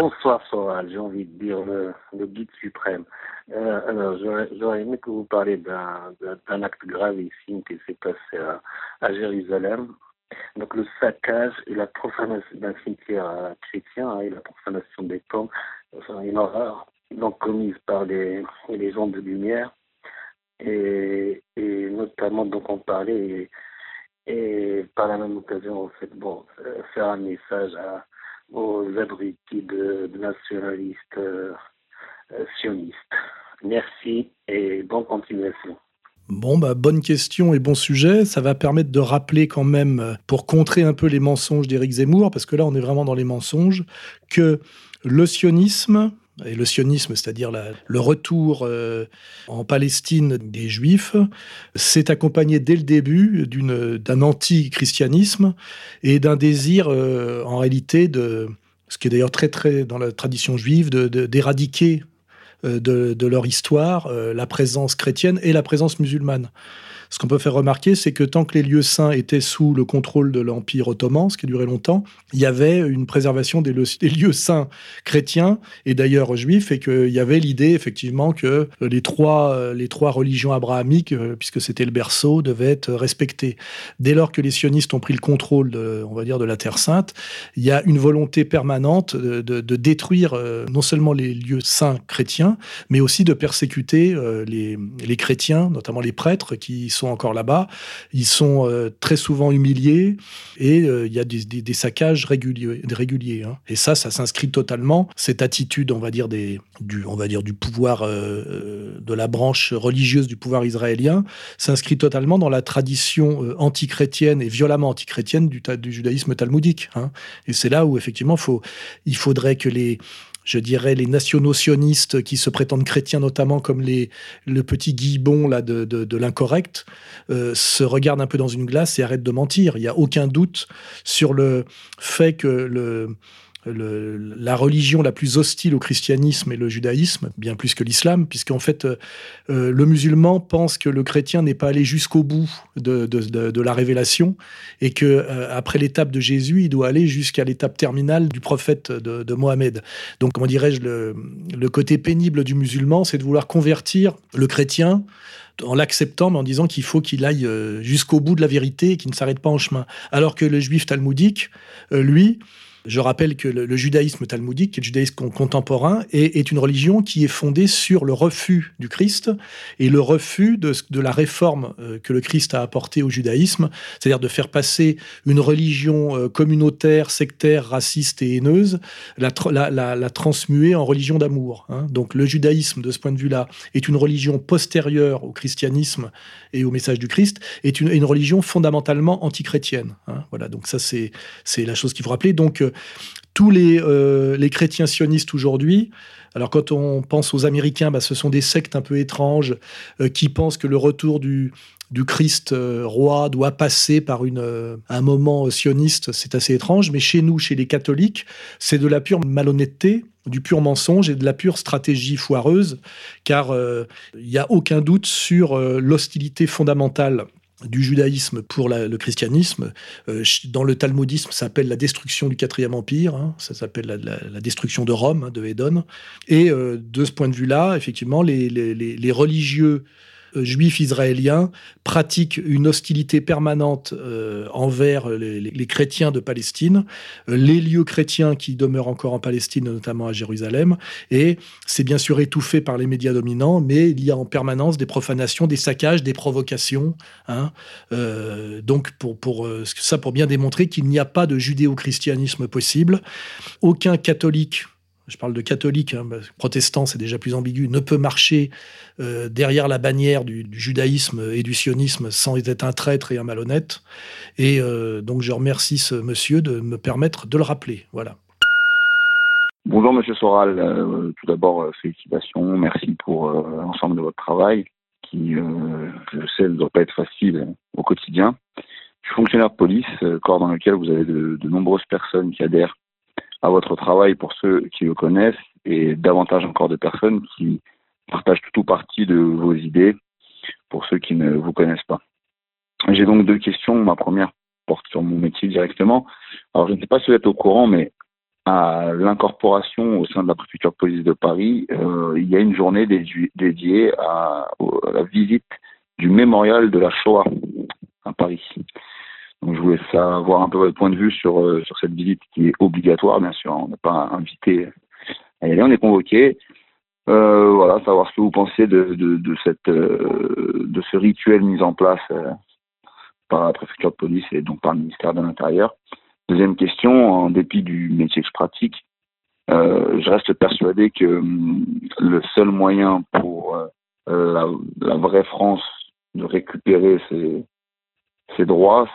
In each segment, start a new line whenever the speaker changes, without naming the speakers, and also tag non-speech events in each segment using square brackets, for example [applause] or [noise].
Bonsoir Soral, j'ai envie de dire le, guide suprême. Euh, alors j'aurais aimé que vous parliez d'un acte gravissime qui s'est passé à, Jérusalem. Donc le saccage et la profanation d'un cimetière euh, chrétien hein, et la profanation des tombes, enfin, une horreur donc commise par les, les gens de lumière et, notamment donc on parlait et, et par la même occasion en fait bon euh, faire un message à aux abrutis de, nationalistes euh, sionistes. Merci et bonne continuation.
Bon, bah, bonne question et bon sujet. Ça va permettre de rappeler quand même, euh, pour contrer un peu les mensonges d'Éric Zemmour, parce que là, on est vraiment dans les mensonges, que le sionisme, et le sionisme, c'est-à-dire le retour euh, en Palestine des Juifs, s'est accompagné dès le début d'un anti-christianisme et d'un désir, euh, en réalité, de, ce qui est d'ailleurs très très dans la tradition juive, d'éradiquer de, de, leur histoire la présence chrétienne et la présence musulmane. Ce qu'on peut faire remarquer, c'est que tant que les lieux saints étaient sous le contrôle de l'Empire ottoman, ce qui a duré longtemps, il y avait une préservation des, lieux saints chrétiens et d'ailleurs juifs, et qu'il y avait l'idée effectivement que les trois, les trois religions abrahamiques, euh, puisque c'était le berceau, devaient être respectées. Dès lors que les sionistes ont pris le contrôle, de, on va dire, de la Terre sainte, il y a une volonté permanente de, détruire euh, non seulement les lieux saints chrétiens, mais aussi de persécuter euh, les, les chrétiens, notamment les prêtres qui sont encore là-bas. Ils sont euh, très souvent humiliés et euh, il y a des, saccages réguliers. réguliers hein. Et ça, ça s'inscrit totalement, cette attitude, on va dire, des, du, on va dire, du pouvoir euh, de la branche religieuse du pouvoir israélien, s'inscrit totalement dans la tradition antichrétienne et violemment antichrétienne du, judaïsme talmudique. Hein. Et c'est là où, effectivement, il faudrait que les je dirais, les nationaux sionistes qui se prétendent chrétiens, notamment comme le petit Guibon là, de, de, l'incorrect, euh, se regardent un peu dans une glace et arrêtent de mentir. Il n'y a aucun doute sur le fait que le, la religion la plus hostile au christianisme et le judaïsme, bien plus que l'islam, puisqu'en fait, euh, euh, le musulman pense que le chrétien n'est pas allé jusqu'au bout de, la révélation et que euh, après l'étape de Jésus, il doit aller jusqu'à l'étape terminale du prophète de, Mohamed. Donc, comment dirais-je, le, le côté pénible du musulman, c'est de vouloir convertir le chrétien en l'acceptant, mais en disant qu'il faut qu'il aille jusqu'au bout de la vérité et qu'il ne s'arrête pas en chemin. Alors que le juif talmudique, lui, je rappelle que le, judaïsme talmudique, qui est le judaïsme contemporain, est, une religion qui est fondée sur le refus du Christ et le refus de, la réforme euh, que le Christ a apportée au judaïsme, c'est-à-dire de faire passer une religion euh, communautaire, sectaire, raciste et haineuse, la, transmuer en religion d'amour. Hein. Donc le judaïsme, de ce point de vue-là, est une religion postérieure au christianisme et au message du Christ, est une, religion fondamentalement antichrétienne. Hein. Voilà, donc ça c'est la chose qu'il faut rappeler. Donc euh, tous euh, les, chrétiens sionistes aujourd'hui, alors quand on pense aux Américains, bah, ce sont des sectes un peu étranges euh, qui pensent que le retour du, Christ roi doit passer par un moment sioniste, c'est assez étrange, mais chez nous, chez les catholiques, c'est de la pure malhonnêteté, du pur mensonge et de la pure stratégie foireuse, car il n'y a aucun doute sur l'hostilité fondamentale du judaïsme pour le christianisme. Euh, dans le talmudisme, ça s'appelle la destruction du quatrième empire, hein. ça s'appelle la, destruction de Rome, hein, de Hédon. Et euh, de ce point de vue-là, effectivement, les religieux juifs israéliens pratiquent une hostilité permanente euh, envers les, chrétiens de Palestine, euh, les lieux chrétiens qui demeurent encore en Palestine, notamment à Jérusalem. Et c'est bien sûr étouffé par les médias dominants, mais il y a en permanence des profanations, des saccages, des provocations. Hein. donc pour ça, pour bien démontrer qu'il n'y a pas de judéo-christianisme possible. Aucun catholique je parle de catholique, hein, protestant c'est déjà plus ambigu, ne peut marcher euh, derrière la bannière du, judaïsme et du sionisme sans être un traître et un malhonnête. Et euh, donc je remercie ce monsieur de me permettre de le rappeler. Voilà.
Bonjour Monsieur Soral, tout d'abord félicitations, merci pour l'ensemble de votre travail qui, je sais, ne doit pas être facile au quotidien. Je suis fonctionnaire de police, corps dans lequel vous avez de nombreuses personnes qui adhèrent à votre travail pour ceux qui le connaissent et davantage encore de personnes qui partagent tout ou partie de vos idées pour ceux qui ne vous connaissent pas. J'ai donc deux questions. Ma première porte sur mon métier directement. Alors, je ne sais pas si vous êtes au courant, mais à l'incorporation au sein de la préfecture de police de Paris, euh, il y a une journée dédiée à, la visite du mémorial de la Shoah à Paris. Donc, je voulais savoir un peu votre point de vue sur, euh, sur cette visite qui est obligatoire, bien sûr. On n'est pas invité à y aller, on est convoqué. Euh, voilà, savoir ce que vous pensez de, de, de cette, euh, de ce rituel mis en place euh, par la préfecture de police et donc par le ministère de l'Intérieur. Deuxième question, en dépit du métier que je pratique, je reste persuadé que hum, le seul moyen pour la, la, vraie France de récupérer ses, ses droits,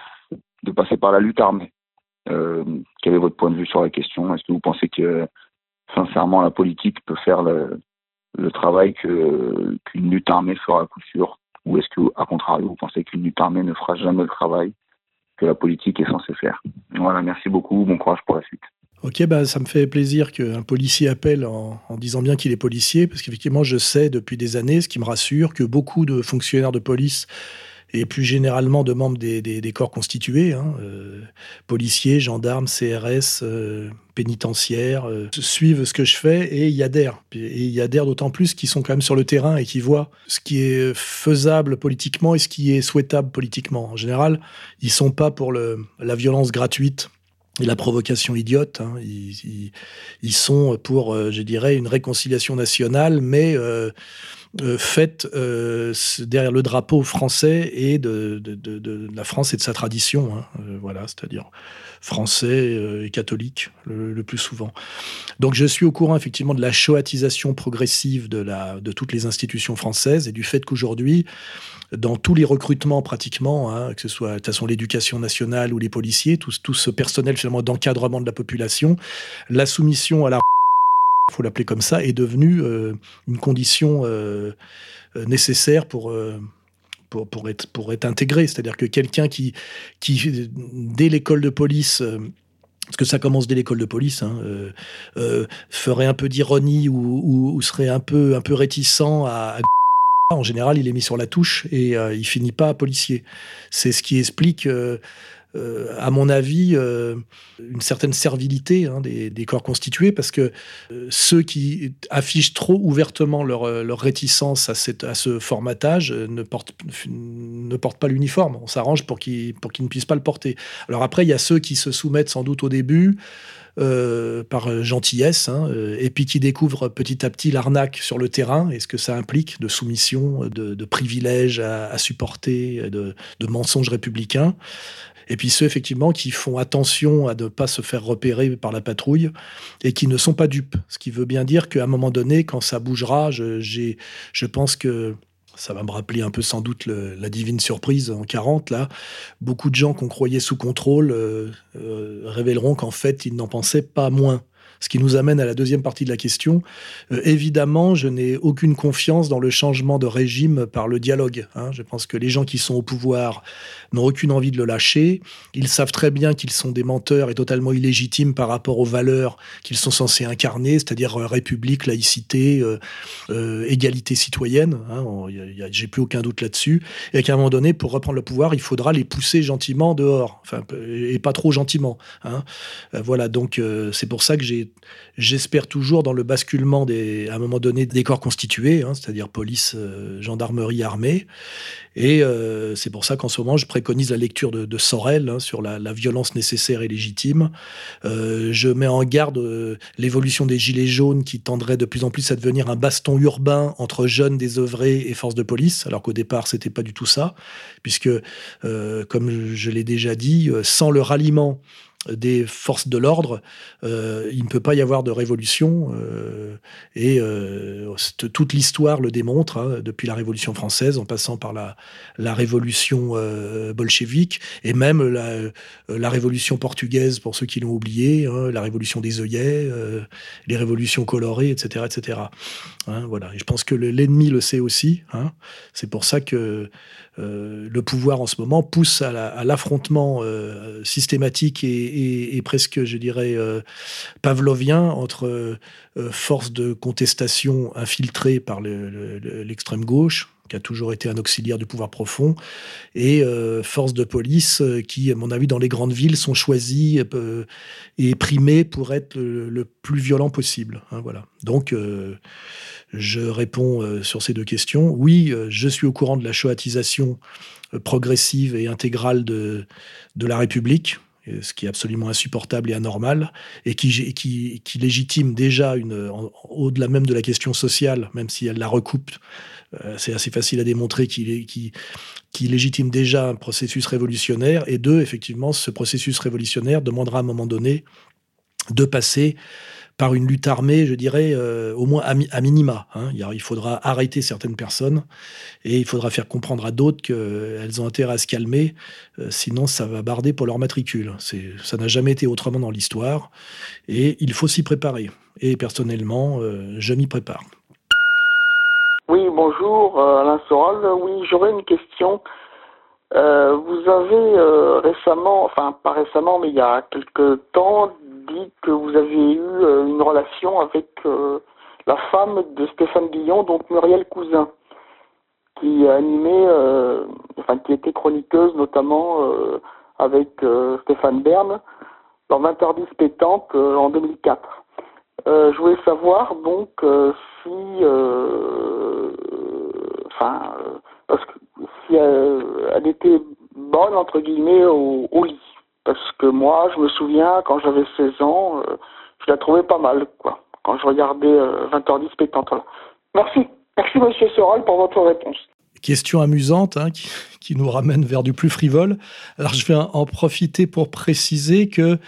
de passer par la lutte armée. quel est votre point de vue sur la question? Est-ce que vous pensez que sincèrement la politique peut faire le, le travail qu'une lutte armée fera à coup sûr? Ou est-ce que, à contrario, vous pensez qu'une lutte armée ne fera jamais le travail que la politique est censée faire? Voilà, merci beaucoup, bon courage pour la suite.
Ok, bah, ça me fait plaisir qu'un policier appelle en disant bien qu'il est policier, parce qu'effectivement, je sais depuis des années, ce qui me rassure, que beaucoup de fonctionnaires de police et plus généralement de membres des, corps constitués, hein, euh, policiers, gendarmes, CRS, euh, pénitentiaires, euh, suivent ce que je fais et y adhèrent. Et y adhèrent d'autant plus qu'ils sont quand même sur le terrain et qui voient ce qui est faisable politiquement et ce qui est souhaitable politiquement. En général, ils sont pas pour la violence gratuite et la provocation idiote. Hein. Ils, ils, sont pour, je dirais, une réconciliation nationale, mais euh, faite euh, derrière le drapeau français et de, la France et de sa tradition. Hein. Euh, voilà, c'est-à-dire français et catholique le, plus souvent. Donc je suis au courant effectivement de la choatisation progressive de, toutes les institutions françaises et du fait qu'aujourd'hui, dans tous les recrutements pratiquement, hein, que ce soit de toute façon l'éducation nationale ou les policiers, tout, ce personnel finalement d'encadrement de la population, la soumission à la faut l'appeler comme ça, est devenu euh, une condition euh, euh, nécessaire pour, pour, être, pour être intégré. C'est-à-dire que quelqu'un qui, qui, dès l'école de police, parce que ça commence dès l'école de police, hein, ferait un peu d'ironie ou, serait un peu, un peu réticent à, en général, il est mis sur la touche et il finit pas policier. C'est ce qui explique euh, à mon avis, euh, une certaine servilité hein, des, corps constitués, parce que euh, ceux qui affichent trop ouvertement leur, réticence à, ce formatage ne portent, pas l'uniforme. On s'arrange pour qu'ils ne puissent pas le porter. Alors après, il y a ceux qui se soumettent sans doute au début. par gentillesse, hein, et puis qui découvrent petit à petit l'arnaque sur le terrain et ce que ça implique de soumission, de, privilèges à, supporter, de, mensonges républicains. Et puis ceux effectivement qui font attention à ne pas se faire repérer par la patrouille et qui ne sont pas dupes. Ce qui veut bien dire qu'à un moment donné, quand ça bougera, je, je pense que ça va me rappeler un peu sans doute la divine surprise en 40 là. Beaucoup de gens qu'on croyait sous contrôle euh, euh, révéleront qu'en fait ils n'en pensaient pas moins. Ce qui nous amène à la deuxième partie de la question. Euh, évidemment, je n'ai aucune confiance dans le changement de régime par le dialogue. Hein. Je pense que les gens qui sont au pouvoir n'ont aucune envie de le lâcher. Ils savent très bien qu'ils sont des menteurs et totalement illégitimes par rapport aux valeurs qu'ils sont censés incarner, c'est-à-dire euh, république, laïcité, euh, égalité citoyenne. Hein. J'ai plus aucun doute là-dessus. Et qu'à un moment donné, pour reprendre le pouvoir, il faudra les pousser gentiment dehors, enfin, et pas trop gentiment. Hein. voilà, donc c'est pour ça que j'ai j'espère toujours dans le basculement des, à un moment donné des corps constitués, hein, c'est-à-dire police, euh, gendarmerie, armée. Et euh, c'est pour ça qu'en ce moment, je préconise la lecture de, Sorel hein, sur la, violence nécessaire et légitime. Euh, je mets en garde l'évolution des gilets jaunes qui tendraient de plus en plus à devenir un baston urbain entre jeunes désœuvrés et forces de police, alors qu'au départ, c'était pas du tout ça, puisque, comme je l'ai déjà dit, sans le ralliement des forces de l'ordre, euh, il ne peut pas y avoir de révolution. Euh, et euh, toute l'histoire le démontre, hein, depuis la Révolution française, en passant par la, la Révolution bolchevique, et même la, la, Révolution portugaise, pour ceux qui l'ont oublié, hein, la Révolution des œillets, les révolutions colorées, etc. etc. Hein, voilà. Je pense que l'ennemi le sait aussi. C'est pour ça que le pouvoir en ce moment pousse à l'affrontement systématique et, presque, je dirais, euh, pavlovien entre forces de contestation infiltrées par l'extrême gauche, qui a toujours été un auxiliaire du pouvoir profond, et forces de police qui, à mon avis, dans les grandes villes, sont choisies et primées pour être le, plus violent possible. Hein, voilà. Donc, je réponds euh, sur ces deux questions. Oui, euh, je suis au courant de la choatisation euh, progressive et intégrale de la République, ce qui est absolument insupportable et anormal, et qui, légitime déjà, au-delà même de la question sociale, même si elle la recoupe, c'est assez facile à démontrer qu'il qui, qui légitime déjà un processus révolutionnaire, et deux, effectivement, ce processus révolutionnaire demandera à un moment donné de passer par une lutte armée, je dirais, euh, au moins à, minima. Hein. Il faudra arrêter certaines personnes et il faudra faire comprendre à d'autres qu'elles ont intérêt à se calmer, euh, sinon ça va barder pour leur matricule. Ça n'a jamais été autrement dans l'histoire et il faut s'y préparer. Et personnellement, euh, je m'y prépare.
Oui, bonjour Alain Soral. Oui, j'aurais une question. vous avez récemment, enfin pas récemment, mais il y a quelques temps, dit que vous avez eu euh, une relation avec euh, la femme de Stéphane Guillon, donc Muriel Cousin, qui animait, euh, enfin qui était chroniqueuse notamment avec Stéphane Bern dans 20h10 pétanque en 2004. je voulais savoir donc si, enfin, parce que si elle, était bonne entre guillemets au lit. Parce que moi, je me souviens, quand j'avais 16 ans, euh, je la trouvais pas mal, quoi. Quand je regardais 20h10 euh, pétante. Merci. Merci, monsieur Soral, pour votre réponse.
Question amusante hein, qui, nous ramène vers du plus frivole. Alors, je vais en profiter pour préciser que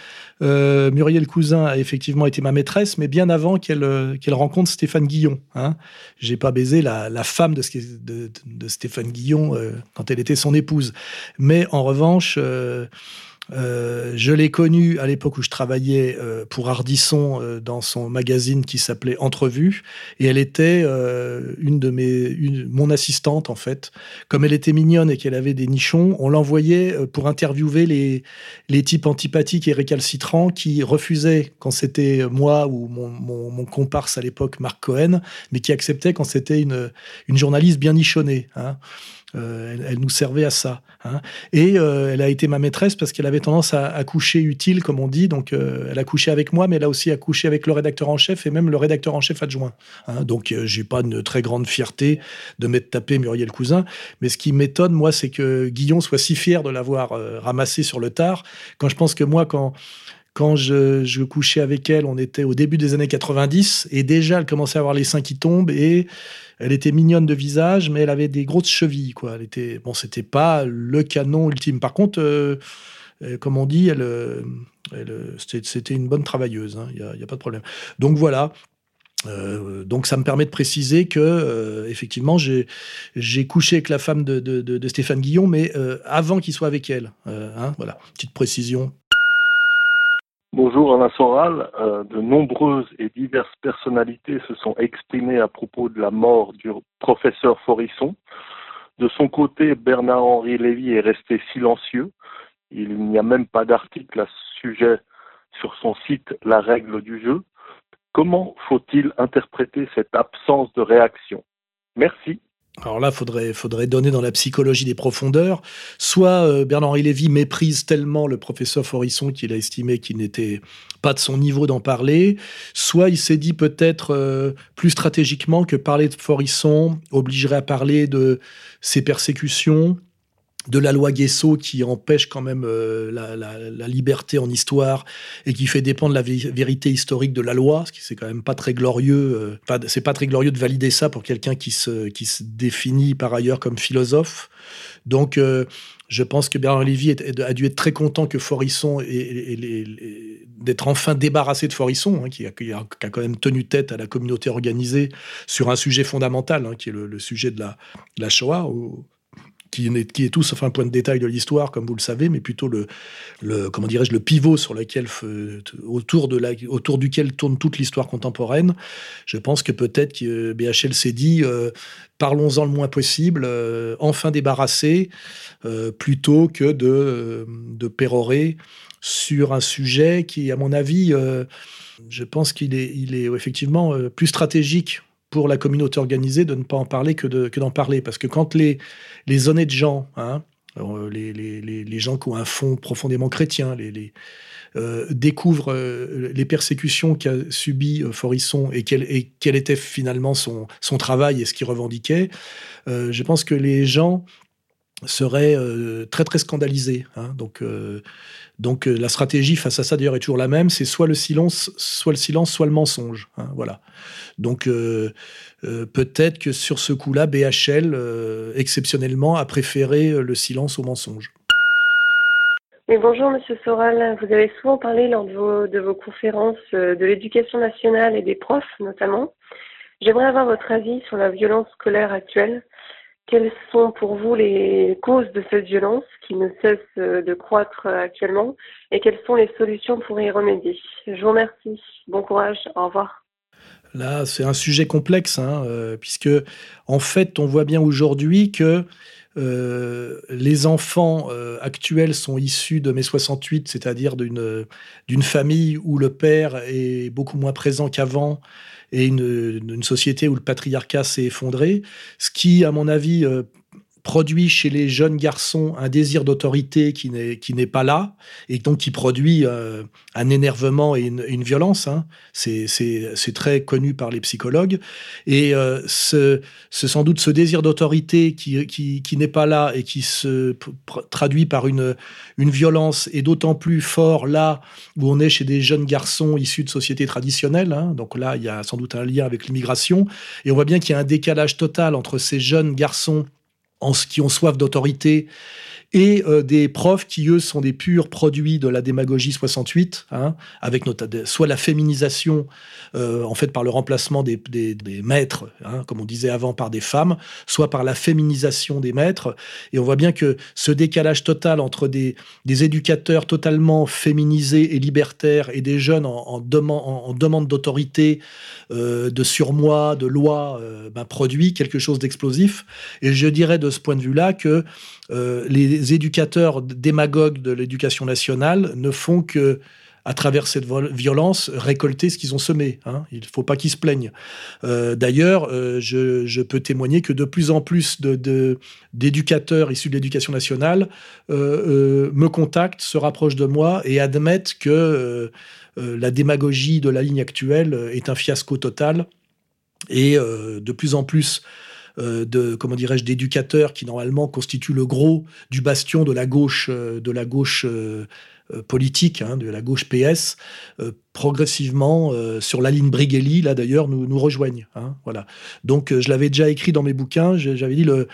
euh, Muriel Cousin a effectivement été ma maîtresse, mais bien avant qu'elle qu'elle rencontre Stéphane Guillon. Hein. J'ai pas baisé la, femme de, Stéphane Guillon quand elle était son épouse. Mais en revanche, je l'ai connue à l'époque où je travaillais euh, pour Ardisson euh, dans son magazine qui s'appelait Entrevue, et elle était une de mes, mon assistante en fait. Comme elle était mignonne et qu'elle avait des nichons, on l'envoyait pour interviewer les, les types antipathiques et récalcitrants qui refusaient quand c'était moi ou mon, mon, comparse à l'époque, Marc Cohen, mais qui acceptaient quand c'était une, une journaliste bien nichonnée. Hein. Euh, elle, nous servait à ça. Hein. Et euh, elle a été ma maîtresse parce qu'elle avait tendance à, coucher utile, comme on dit. Donc, euh, elle a couché avec moi, mais elle a aussi accouché avec le rédacteur en chef et même le rédacteur en chef adjoint. Hein. Donc, j'ai pas une très grande fierté de m'être tapé Muriel Cousin. Mais ce qui m'étonne, moi, c'est que Guillon soit si fier de l'avoir ramassé sur le tard. Quand je pense que moi, quand quand je, couchais avec elle, on était au début des années 90 et déjà elle commençait à avoir les seins qui tombent et elle était mignonne de visage, mais elle avait des grosses chevilles. Quoi. Elle était, bon, c'était pas le canon ultime. Par contre, euh, euh, comme on dit, elle, euh, c'était une bonne travailleuse. Il hein, n'y a, pas de problème. Donc voilà. donc ça me permet de préciser que effectivement j'ai couché avec la femme de, Stéphane Guillon, mais avant qu'il soit avec elle. Hein, voilà, petite précision.
Bonjour Alain Soral. Euh, de nombreuses et diverses personnalités se sont exprimées à propos de la mort du professeur Forisson. De son côté, Bernard-Henri Lévy est resté silencieux. Il n'y a même pas d'article à ce sujet sur son site La règle du jeu. Comment faut-il interpréter cette absence de réaction? Merci.
Alors là, faudrait, faudrait donner dans la psychologie des profondeurs. Soit euh, Bernard-Henri Lévy méprise tellement le professeur Forisson qu'il a estimé qu'il n'était pas de son niveau d'en parler, soit il s'est dit peut-être euh, plus stratégiquement que parler de Forisson obligerait à parler de ses persécutions, de la loi Guesso qui empêche quand même euh, la, liberté en histoire et qui fait dépendre la vérité historique de la loi, ce qui c'est quand même pas très glorieux. Euh, c'est pas très glorieux de valider ça pour quelqu'un qui se, qui se définit par ailleurs comme philosophe. Donc, je pense que Bernard Lévy a dû être très content que Forisson d'être enfin débarrassé de Forisson, hein, qui, a, quand même tenu tête à la communauté organisée sur un sujet fondamental, hein, qui est le, sujet de la Shoah, qui est, tout sauf un point de détail de l'histoire, comme vous le savez, mais plutôt le, comment dirais-je, le pivot sur lequel, autour, de la, autour duquel tourne toute l'histoire contemporaine. Je pense que peut-être que BHL s'est dit, euh, parlons-en le moins possible, euh, enfin débarrassé, euh, plutôt que de, de pérorer sur un sujet qui, à mon avis, je pense qu'il est, il est effectivement plus stratégique pour la communauté organisée de ne pas en parler que, d'en parler. Parce que quand les, honnêtes gens, hein, euh, les, gens qui ont un fond profondément chrétien, euh, découvrent euh, les persécutions qu'a subi Forisson et quel, et quel était finalement son, son travail et ce qu'il revendiquait, je pense que les gens seraient très très scandalisés. Hein. donc donc la stratégie face à ça d'ailleurs est toujours la même, c'est soit le silence, soit le silence, soit le mensonge. Hein, voilà. Donc euh, euh, peut-être que sur ce coup-là, BHL, euh, exceptionnellement, a préféré le silence au mensonge.
bonjour Monsieur Soral, vous avez souvent parlé lors de vos conférences de l'éducation nationale et des profs notamment. J'aimerais avoir votre avis sur la violence scolaire actuelle. Quelles sont pour vous les causes de cette violence qui ne cesse de croître actuellement et quelles sont les solutions pour y remédier? Je vous remercie. Bon courage. Au revoir.
Là, c'est un sujet complexe, hein, euh, puisque en fait, on voit bien aujourd'hui que euh, les enfants euh, actuels sont issus de mai 68, c'est-à-dire d'une d'une famille où le père est beaucoup moins présent qu'avant et une, une, société où le patriarcat s'est effondré, ce qui, à mon avis, produit chez les jeunes garçons un désir d'autorité qui n'est pas là et donc qui produit euh, un énervement et une, violence. Hein. C'est très connu par les psychologues et euh, ce, sans doute ce désir d'autorité qui, qui, qui n'est pas là et qui se traduit par une une violence et d'autant plus fort là où on est chez des jeunes garçons issus de sociétés traditionnelles. Hein. Donc là, il y a sans doute un lien avec l'immigration et on voit bien qu'il y a un décalage total entre ces jeunes garçons en, qui ont soif d'autorité et euh, des profs qui, eux, sont des purs produits de la démagogie 68, hein, avec soit la féminisation, euh, en fait, par le remplacement des, des, maîtres, hein, comme on disait avant, par des femmes, soit par la féminisation des maîtres. Et on voit bien que ce décalage total entre des, des éducateurs totalement féminisés et libertaires et des jeunes en, demande d'autorité, euh, de surmoi, de loi, ben, produit quelque chose d'explosif. Et je dirais de ce point de vue-là que euh, les éducateurs démagogues de l'éducation nationale ne font que à travers cette violence, récolter ce qu'ils ont semé. Hein. Il ne faut pas qu'ils se plaignent. Euh, d'ailleurs, euh, je, peux témoigner que de plus en plus d'éducateurs issus de l'éducation nationale me contactent, se rapprochent de moi et admettent que la démagogie de la ligne actuelle est un fiasco total. Et de plus en plus euh, de comment dirais-je d'éducateurs qui normalement constituent le gros du bastion de la gauche euh, de la gauche euh, politique, hein, de la gauche PS, progressivement sur la ligne Brigelli, là d'ailleurs, nous, nous rejoignent. Hein, voilà. Donc je l'avais déjà écrit dans mes bouquins, j'avais dit le,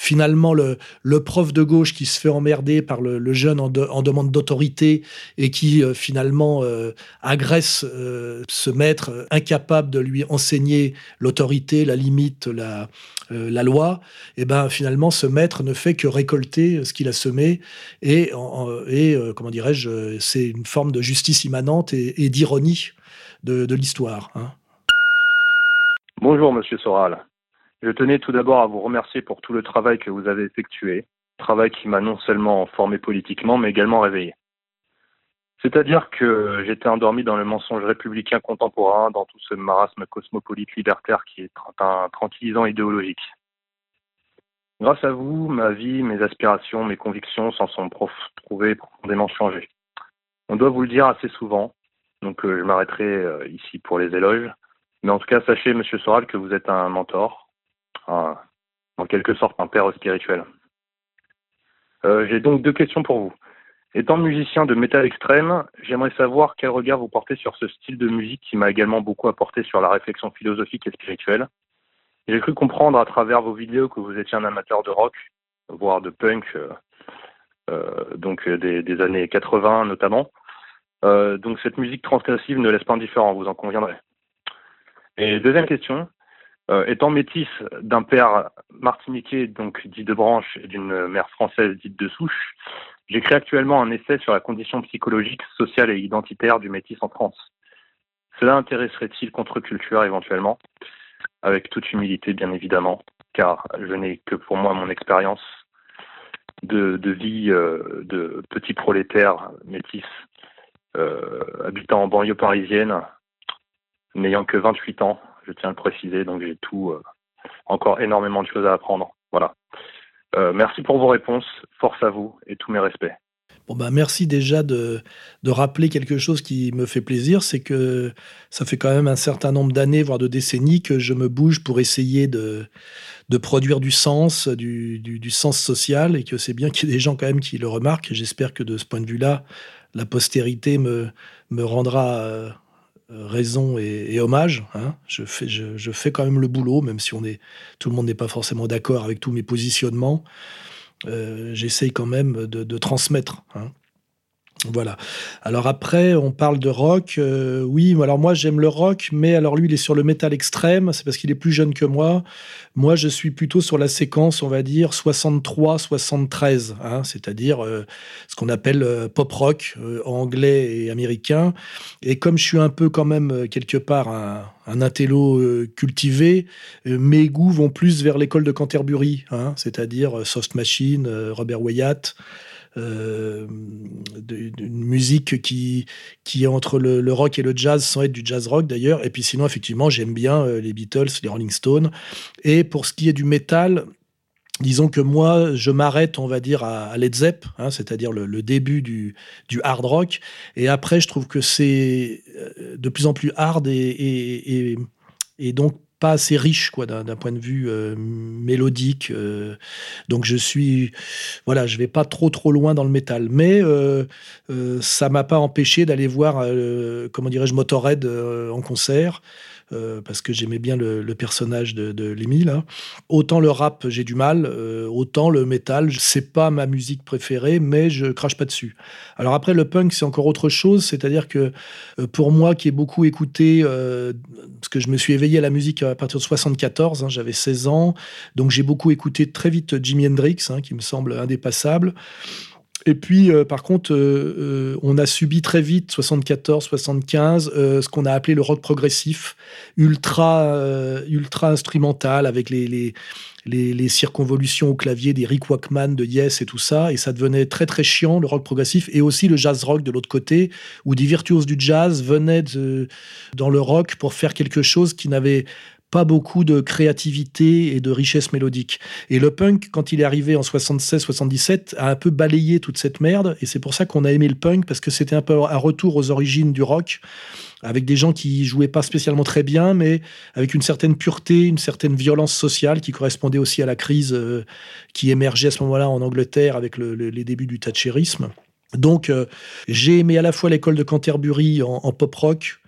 finalement le, prof de gauche qui se fait emmerder par le, jeune en, demande d'autorité et qui euh, finalement euh, agresse euh, ce maître incapable de lui enseigner l'autorité, la limite, la, la loi, et ben finalement ce maître ne fait que récolter ce qu'il a semé et, et comment dirais-je, c'est une forme de justice immanente et, de l'histoire. Hein.
Bonjour Monsieur Soral. Je tenais tout d'abord à vous remercier pour tout le travail que vous avez effectué, travail qui m'a non seulement formé politiquement, mais également réveillé. C'est-à-dire que j'étais endormi dans le mensonge républicain contemporain, dans tout ce marasme cosmopolite libertaire qui est un tranquillisant idéologique. Grâce à vous, ma vie, mes aspirations, mes convictions s'en sont trouvées profondément changées. On doit vous le dire assez souvent, donc euh, je m'arrêterai euh, ici pour les éloges. Mais en tout cas, sachez, Monsieur Soral, que vous êtes un mentor, en quelque sorte un père spirituel. Euh, j'ai donc deux questions pour vous. Étant musicien de métal extrême, j'aimerais savoir quel regard vous portez sur ce style de musique qui m'a également beaucoup apporté sur la réflexion philosophique et spirituelle. J'ai cru comprendre à travers vos vidéos que vous étiez un amateur de rock. voire de punk, donc des, des, années 80 notamment. Donc cette musique transgressive ne laisse pas indifférent, vous en conviendrez. Et deuxième question, euh, étant métisse d'un père martiniquais, donc dit de branche, et d'une mère française dite de souche, j'écris actuellement un essai sur la condition psychologique, sociale et identitaire du métis en France. Cela intéresserait-il contre-culture éventuellement? Avec toute humilité, bien évidemment, car je n'ai que pour moi mon expérience de, vie euh, de petit prolétaire métis euh, habitant en banlieue parisienne, n'ayant que 28 ans je tiens à le préciser, donc j'ai tout, euh, encore énormément de choses à apprendre. Voilà. Euh, merci pour vos réponses, force à vous et tous mes respects.
Bon bah merci déjà de, de, rappeler quelque chose qui me fait plaisir, c'est que ça fait quand même un certain nombre d'années, voire de décennies, que je me bouge pour essayer de, de produire du sens, du, du, sens social, et que c'est bien qu'il y ait des gens quand même qui le remarquent. J'espère que de ce point de vue-là, la postérité me, rendra euh, raison et, hommage. Hein. Je, fais, quand même le boulot, même si tout le monde n'est pas forcément d'accord avec tous mes positionnements. Euh, j'essaye quand même de, transmettre. Hein. Voilà. Alors après, on parle de rock. Euh, oui, alors moi j'aime le rock, mais alors lui il est sur le métal extrême. C'est parce qu'il est plus jeune que moi. Moi je suis plutôt sur la séquence, on va dire 63-73, hein, c'est-à-dire euh, ce qu'on appelle euh, pop rock anglais et américain. Et comme je suis un peu quand même quelque part un, intello cultivé, mes goûts vont plus vers l'école de Canterbury, hein, c'est-à-dire Soft Machine, Robert Wyatt. Euh, d'une musique qui, qui est entre le, rock et le jazz, sans être du jazz rock d'ailleurs. Et puis sinon, effectivement, j'aime bien euh, les Beatles, les Rolling Stones. Et pour ce qui est du métal, Disons que moi, je m'arrête, on va dire, à, Led Zepp, hein, c'est-à-dire le, début du, du, hard rock. Et après, je trouve que c'est euh, de plus en plus hard et, et, et, et donc pas assez riche quoi d'un point de vue euh, mélodique euh, donc je suis voilà je vais pas trop trop loin dans le métal. Mais euh, ça m'a pas empêché d'aller voir comment dirais-je Motorhead en concert euh, parce que j'aimais bien le, personnage de, de là. Autant le rap, j'ai du mal, euh, autant le métal, c'est pas ma musique préférée, mais je crache pas dessus. Alors après, le punk, c'est encore autre chose, c'est-à-dire que euh, pour moi, qui ai beaucoup écouté, parce que je me suis éveillé à la musique à partir de 74, hein, j'avais 16 ans, donc j'ai beaucoup écouté très vite Jimi Hendrix, hein, qui me semble indépassable. Et puis, euh, par contre, euh, euh, on a subi très vite, 74, 75, ce qu'on a appelé le rock progressif, ultra, ultra instrumental, avec les, circonvolutions au clavier des Rick Wakeman, de Yes et tout ça. Et ça devenait très, très chiant, le rock progressif, et aussi le jazz rock de l'autre côté, où des virtuoses du jazz venaient dans le rock pour faire quelque chose qui n'avait pas beaucoup de créativité et de richesse mélodique. Et le punk, quand il est arrivé en 76-77, a un peu balayé toute cette merde. Et c'est pour ça qu'on a aimé le punk, parce que c'était un peu un retour aux origines du rock, avec des gens qui jouaient pas spécialement très bien, mais avec une certaine pureté, une certaine violence sociale qui correspondait aussi à la crise euh, qui émergeait à ce moment-là en Angleterre avec les débuts du thatcherisme. Donc, euh, j'ai aimé à la fois l'école de Canterbury en pop rock,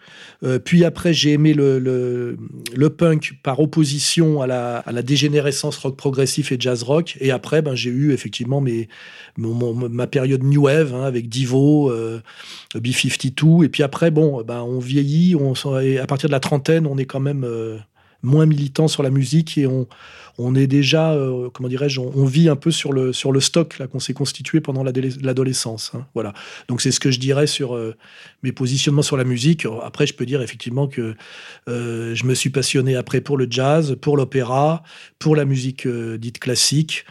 euh, puis après, j'ai aimé le, punk par opposition à la, dégénérescence rock progressif et jazz rock. Et après, ben, j'ai eu effectivement mes, ma période new wave hein, avec Divo, euh, B52. Et puis après, bon, ben, on vieillit. On, à partir de la trentaine, on est quand même moins militant sur la musique et on, on est déjà, euh, comment dirais-je, on, vit un peu sur le, sur le stock qu'on s'est constitué pendant l'adolescence. Hein, voilà. Donc c'est ce que je dirais sur euh, mes positionnements sur la musique. Après, je peux dire effectivement que euh, je me suis passionné après pour le jazz, pour l'opéra, pour la musique dite classique.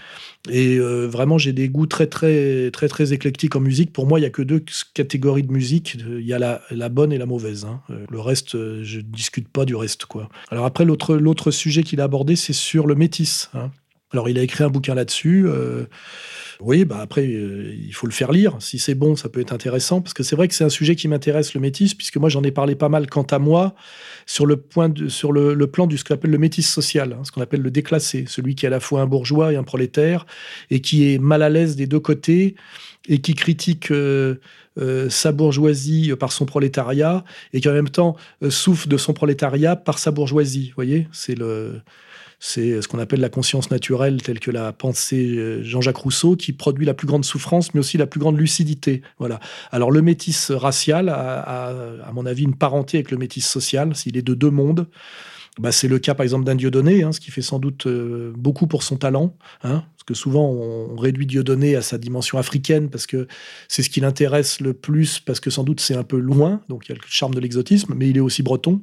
Et vraiment, j'ai des goûts très, très, très, très éclectiques en musique. Pour moi, il n'y a que deux catégories de musique. Il y a la, la bonne et la mauvaise. Hein. Le reste, je ne discute pas du reste. Quoi. Alors après, l'autre sujet qu'il a abordé, c'est sur le métier Hein. Alors, il a écrit un bouquin là-dessus. Euh, oui, bah après, euh, il faut le faire lire. Si c'est bon, ça peut être intéressant, parce que c'est vrai que c'est un sujet qui m'intéresse, le métis, puisque moi, j'en ai parlé pas mal quant à moi, sur le, point sur le, plan de ce qu'on appelle le métis social, hein, ce qu'on appelle le déclassé, celui qui est à la fois un bourgeois et un prolétaire, et qui est mal à l'aise des deux côtés, et qui critique euh, sa bourgeoisie par son prolétariat, et qui en même temps souffre de son prolétariat par sa bourgeoisie. Vous voyez, c'est le c'est ce qu'on appelle la conscience naturelle, telle que l'a pensé Jean-Jacques Rousseau, qui produit la plus grande souffrance, mais aussi la plus grande lucidité. Voilà. Alors le métis racial a, à mon avis, une parenté avec le métis social. S'il est de deux mondes, bah, c'est le cas par exemple d'un Dieudonné, hein, ce qui fait sans doute euh, beaucoup pour son talent. Hein, parce que souvent on, réduit Dieudonné à sa dimension africaine parce que c'est ce qui l'intéresse le plus, parce que sans doute c'est un peu loin, donc il y a le charme de l'exotisme, mais il est aussi breton.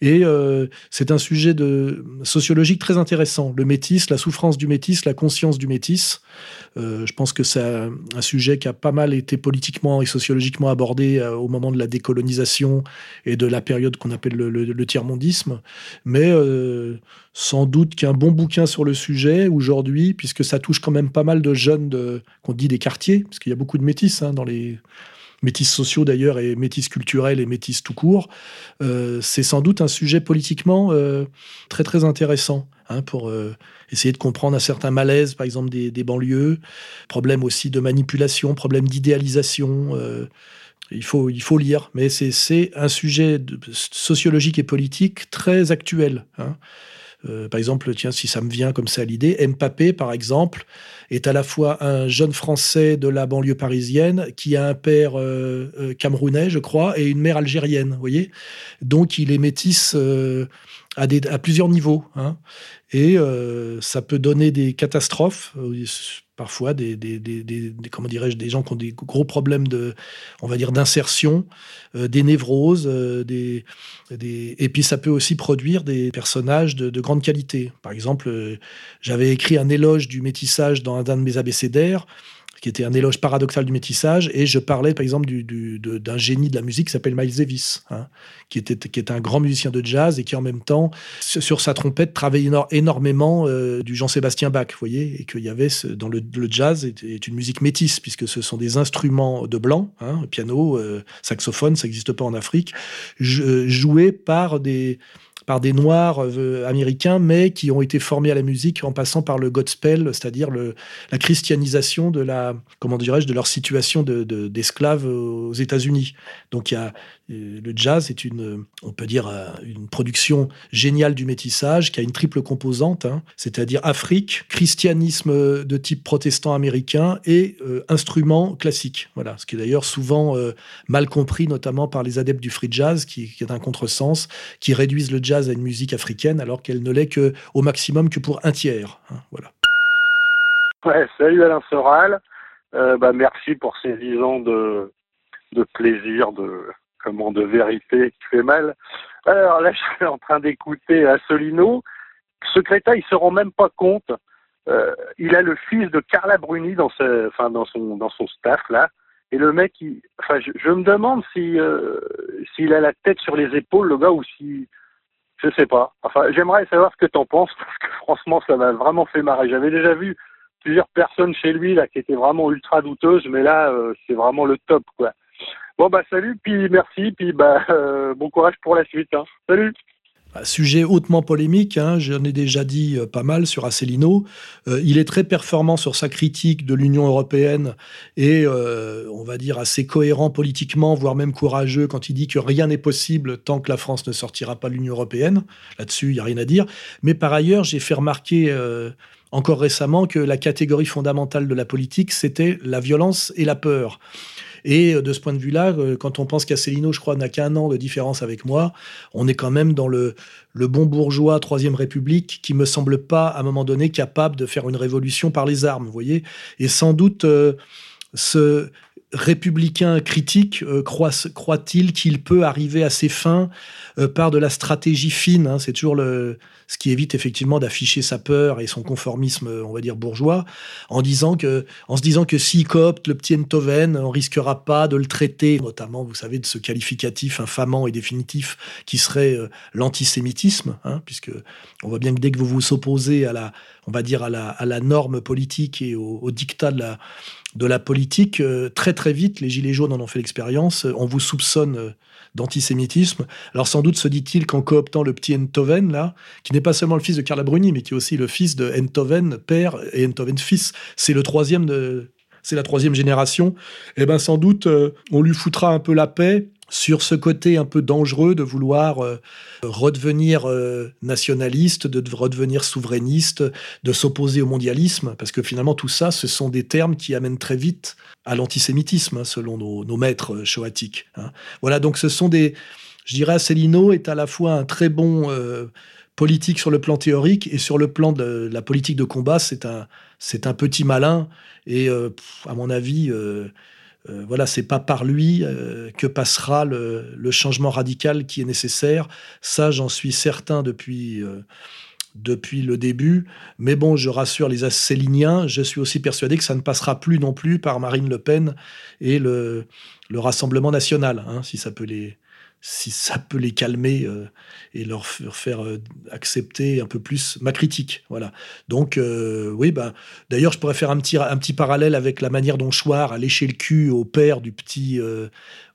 Et euh, c'est un sujet de sociologique très intéressant. Le métis, la souffrance du métis, la conscience du métis. Euh, je pense que c'est un sujet qui a pas mal été politiquement et sociologiquement abordé euh, au moment de la décolonisation et de la période qu'on appelle le, tiers-mondisme. Mais sans doute qu'un bon bouquin sur le sujet aujourd'hui, puisque ça touche quand même pas mal de jeunes de, qu'on dit des quartiers, parce qu'il y a beaucoup de métis hein, dans les métis sociaux d'ailleurs, et métis culturels et métis tout court, c'est sans doute un sujet politiquement très très intéressant hein, pour essayer de comprendre un certain malaise, par exemple, des, banlieues, problème aussi de manipulation, problème d'idéalisation. Euh, il, faut, il faut lire, mais c'est un sujet sociologique et politique très actuel. Hein. Euh, par exemple, tiens, si ça me vient comme ça à l'idée, Mbappé, par exemple, est à la fois un jeune Français de la banlieue parisienne qui a un père euh, camerounais, je crois, et une mère algérienne, vous voyez? Donc, il est métisse à plusieurs niveaux. Hein. Et euh, ça peut donner des catastrophes, euh, parfois des, des, comment dirais-je, des gens qui ont des gros problèmes de, on va dire, d'insertion, euh, des névroses, des, et puis ça peut aussi produire des personnages de, de grande qualité. Par exemple, j'avais écrit un éloge du métissage dans un de mes abécédaires qui était un éloge paradoxal du métissage. Et je parlais, par exemple, du, d'un génie de la musique qui s'appelle Miles Davis, hein, qui, était, qui est un grand musicien de jazz et qui, en même temps, sur sa trompette, travaillait énormément euh, du Jean-Sébastien Bach, vous voyez, et qu'il y avait, dans le, jazz, est, une musique métisse, puisque ce sont des instruments de blanc, hein, piano, euh, saxophone, ça n'existe pas en Afrique, joués par des par des Noirs euh, américains, mais qui ont été formés à la musique en passant par le gospel, c'est-à-dire la christianisation de la, comment de leur situation d'esclaves de, aux États-Unis. Donc il y a, euh, le jazz est une, on peut dire, euh, une production géniale du métissage qui a une triple composante, hein, c'est-à-dire Afrique, christianisme de type protestant américain et instruments classiques. Voilà, ce qui est d'ailleurs souvent mal compris, notamment par les adeptes du free jazz, qui, est un contresens, qui réduisent le jazz à une musique africaine alors qu'elle ne l'est que au maximum que pour un tiers. Hein, voilà.
Salut Alain Soral. Euh, bah, merci pour ces dix ans de, de plaisir, de comment de vérité qui fait mal. Alors là, [laughs] je suis en train d'écouter Assolino. Ce crétin, il se rend même pas compte. Euh, il a le fils de Carla Bruni dans, son, staff là. Et le mec, enfin, je, me demande si euh, s'il a la tête sur les épaules, le gars, ou si je sais pas. Enfin, j'aimerais savoir ce que tu en penses [laughs] parce que franchement, ça m'a vraiment fait marrer. J'avais déjà vu plusieurs personnes chez lui là qui étaient vraiment ultra douteuses, mais là, euh, c'est vraiment le top, quoi. Bon bah salut, puis merci, puis bah [laughs] euh, bon courage pour la suite. Hein. Salut.
Sujet hautement polémique, hein, j'en ai déjà dit euh, pas mal sur Asselineau. Euh, il est très performant sur sa critique de l'Union européenne et, on va dire, assez cohérent politiquement, voire même courageux quand il dit que rien n'est possible tant que la France ne sortira pas de l'Union européenne. Là-dessus, il n'y a rien à dire. Mais par ailleurs, j'ai fait remarquer encore récemment que la catégorie fondamentale de la politique, c'était la violence et la peur. Et euh, de ce point de vue-là, euh, quand on pense qu'Asselineau, je crois, n'a qu'un an de différence avec moi, on est quand même dans le, le bon bourgeois Troisième République qui me semble pas, à un moment donné, capable de faire une révolution par les armes, vous voyez. Et sans doute, euh, ce républicain critique croit-il qu'il peut arriver à ses fins par de la stratégie fine hein, C'est toujours ce qui évite effectivement d'afficher sa peur et son conformisme, on va dire bourgeois, en disant que, en se disant que s'il coopte le petit Enthoven, on risquera pas de le traiter, notamment, vous savez, de ce qualificatif infamant et définitif qui serait euh, l'antisémitisme, hein, puisque on voit bien que dès que vous vous opposez à la, on va dire à la norme politique et au, au dictat de la, de la politique, euh, très très vite, les Gilets jaunes en ont fait l'expérience, on vous soupçonne d'antisémitisme. Alors sans doute se dit-il qu'en cooptant le petit Enthoven, là, qui n'est pas seulement le fils de Carla Bruni, mais qui est aussi le fils de Enthoven père et Enthoven fils, c'est le troisième de, c'est la troisième génération, eh ben sans doute euh, on lui foutra un peu la paix sur ce côté un peu dangereux de vouloir euh, redevenir euh, nationaliste, de redevenir souverainiste, de s'opposer au mondialisme, parce que finalement tout ça, ce sont des termes qui amènent très vite à l'antisémitisme, hein, selon nos, maîtres euh, shoatiques. Hein. Voilà, donc ce sont des... Je dirais, Asselineau est à la fois un très bon politique sur le plan théorique et sur le plan de la politique de combat, c'est un, c'est un petit malin. Et à mon avis, euh, voilà, c'est pas par lui euh, que passera le, changement radical qui est nécessaire. Ça, j'en suis certain depuis, euh, depuis le début. Mais bon, je rassure les Asséliniens, je suis aussi persuadé que ça ne passera plus non plus par Marine Le Pen et le, le Rassemblement national, hein, si ça peut les, si ça peut les calmer euh, et leur faire euh, accepter un peu plus ma critique. Voilà. Donc, euh, oui, bah, d'ailleurs, je pourrais faire un petit, un petit parallèle avec la manière dont Chouard a léché le cul au père du petit,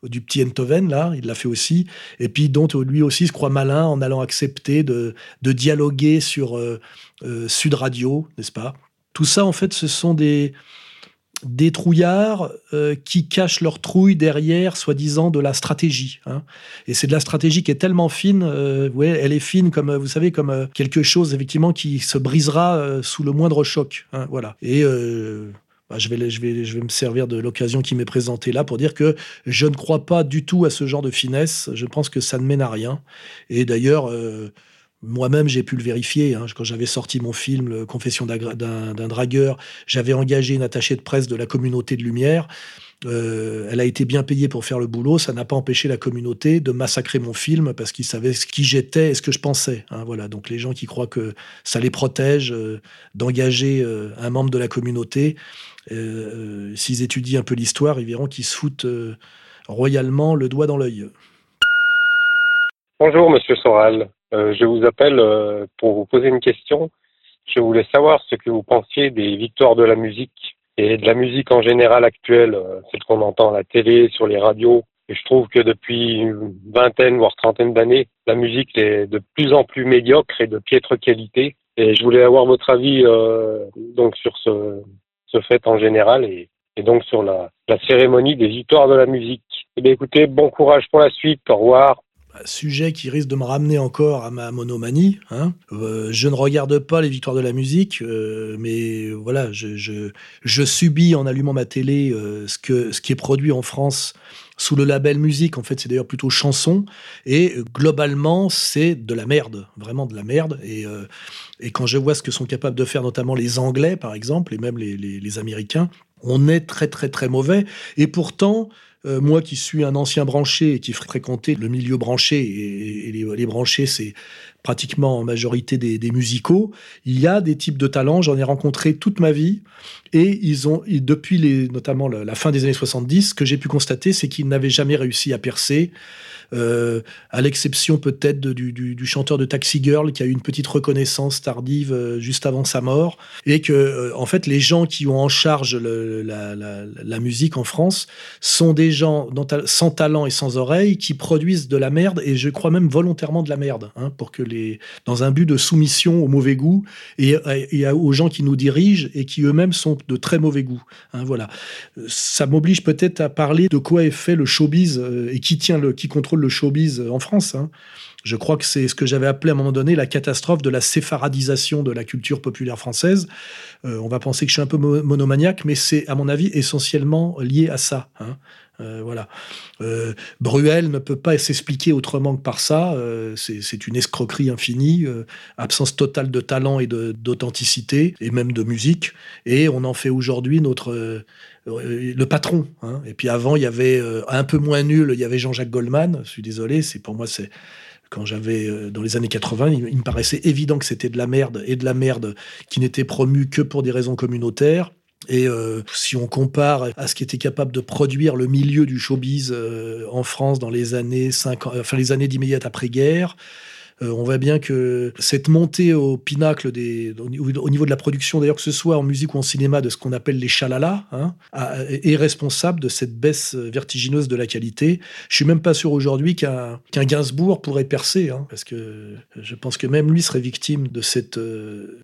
du petit Enthoven, là, il l'a fait aussi, et puis dont lui aussi se croit malin en allant accepter de, de dialoguer sur Sud Radio, n'est-ce pas? Tout ça, en fait, ce sont des des trouillards euh, qui cachent leur trouille derrière, soi-disant, de la stratégie. Hein. Et c'est de la stratégie qui est tellement fine, euh, elle est fine comme, vous savez, comme euh, quelque chose, effectivement, qui se brisera sous le moindre choc. Hein, voilà. Et bah, je, vais, je, vais, je vais me servir de l'occasion qui m'est présentée là pour dire que je ne crois pas du tout à ce genre de finesse. Je pense que ça ne mène à rien. Et d'ailleurs moi-même, j'ai pu le vérifier. Hein. Quand j'avais sorti mon film, Confession d'un dragueur, j'avais engagé une attachée de presse de la communauté de Lumière. Euh, elle a été bien payée pour faire le boulot. Ça n'a pas empêché la communauté de massacrer mon film parce qu'ils savaient ce qui j'étais et ce que je pensais. Hein. voilà. Donc les gens qui croient que ça les protège euh, d'engager euh, un membre de la communauté, s'ils étudient un peu l'histoire, ils verront qu'ils se foutent royalement le doigt dans l'œil.
Bonjour, Monsieur Soral. Euh, je vous appelle euh, pour vous poser une question. Je voulais savoir ce que vous pensiez des victoires de la musique et de la musique en général actuelle, euh, celle qu'on entend à la télé, sur les radios. Et je trouve que depuis une vingtaine, voire trentaine d'années, la musique est de plus en plus médiocre et de piètre qualité. Et je voulais avoir votre avis donc sur ce, fait en général et, et donc sur la, la, cérémonie des victoires de la musique. Eh bien, écoutez, bon courage pour la suite. Au revoir
sujet qui risque de me ramener encore à ma monomanie. Hein. Euh, je ne regarde pas les victoires de la musique, euh, mais voilà, je, je, subis en allumant ma télé euh, ce, qui est produit en France sous le label musique. En fait, c'est d'ailleurs plutôt chanson. Et globalement, c'est de la merde, vraiment de la merde. Et, quand je vois ce que sont capables de faire notamment les Anglais, par exemple, et même les, les Américains, on est très très très mauvais. Et pourtant, euh, moi qui suis un ancien branché et qui fréquentais le milieu branché, et, les, branchés, c'est pratiquement en majorité des, musicaux, il y a des types de talents, j'en ai rencontré toute ma vie, et ils ont, depuis les, notamment la, fin des années 70, ce que j'ai pu constater, c'est qu'ils n'avaient jamais réussi à percer. Euh, à l'exception peut-être du, chanteur de Taxi Girl qui a eu une petite reconnaissance tardive euh, juste avant sa mort, et que euh, en fait les gens qui ont en charge la, musique en France sont des gens sans talent et sans oreille qui produisent de la merde et je crois même volontairement de la merde, hein, pour que les dans un but de soumission au mauvais goût et, aux gens qui nous dirigent et qui eux-mêmes sont de très mauvais goût. Hein, voilà, ça m'oblige peut-être à parler de quoi est fait le showbiz et qui tient qui contrôle le showbiz en France. Hein. Je crois que c'est ce que j'avais appelé à un moment donné la catastrophe de la séfaradisation de la culture populaire française. Euh, on va penser que je suis un peu monomaniaque, mais c'est, à mon avis, essentiellement lié à ça. Hein. Euh, voilà. Euh, Bruel ne peut pas s'expliquer autrement que par ça. c'est une escroquerie infinie, absence totale de talent et d'authenticité, et même de musique. Et on en fait aujourd'hui notre le patron. Hein. Et puis avant, il y avait un peu moins nul, il y avait Jean-Jacques Goldman. Je suis désolé, c'est pour moi c'est quand j'avais euh, dans les années 80, il, me paraissait évident que c'était de la merde et de la merde qui n'était promue que pour des raisons communautaires. Et euh, si on compare à ce qui était capable de produire le milieu du showbiz euh, en France dans les années 50, enfin les années d'immédiate après-guerre, on voit bien que cette montée au pinacle des, au niveau de la production, d'ailleurs que ce soit en musique ou en cinéma, de ce qu'on appelle les chalalas, hein, est responsable de cette baisse vertigineuse de la qualité. Je suis même pas sûr aujourd'hui qu'un Gainsbourg pourrait percer, hein, parce que je pense que même lui serait victime de cette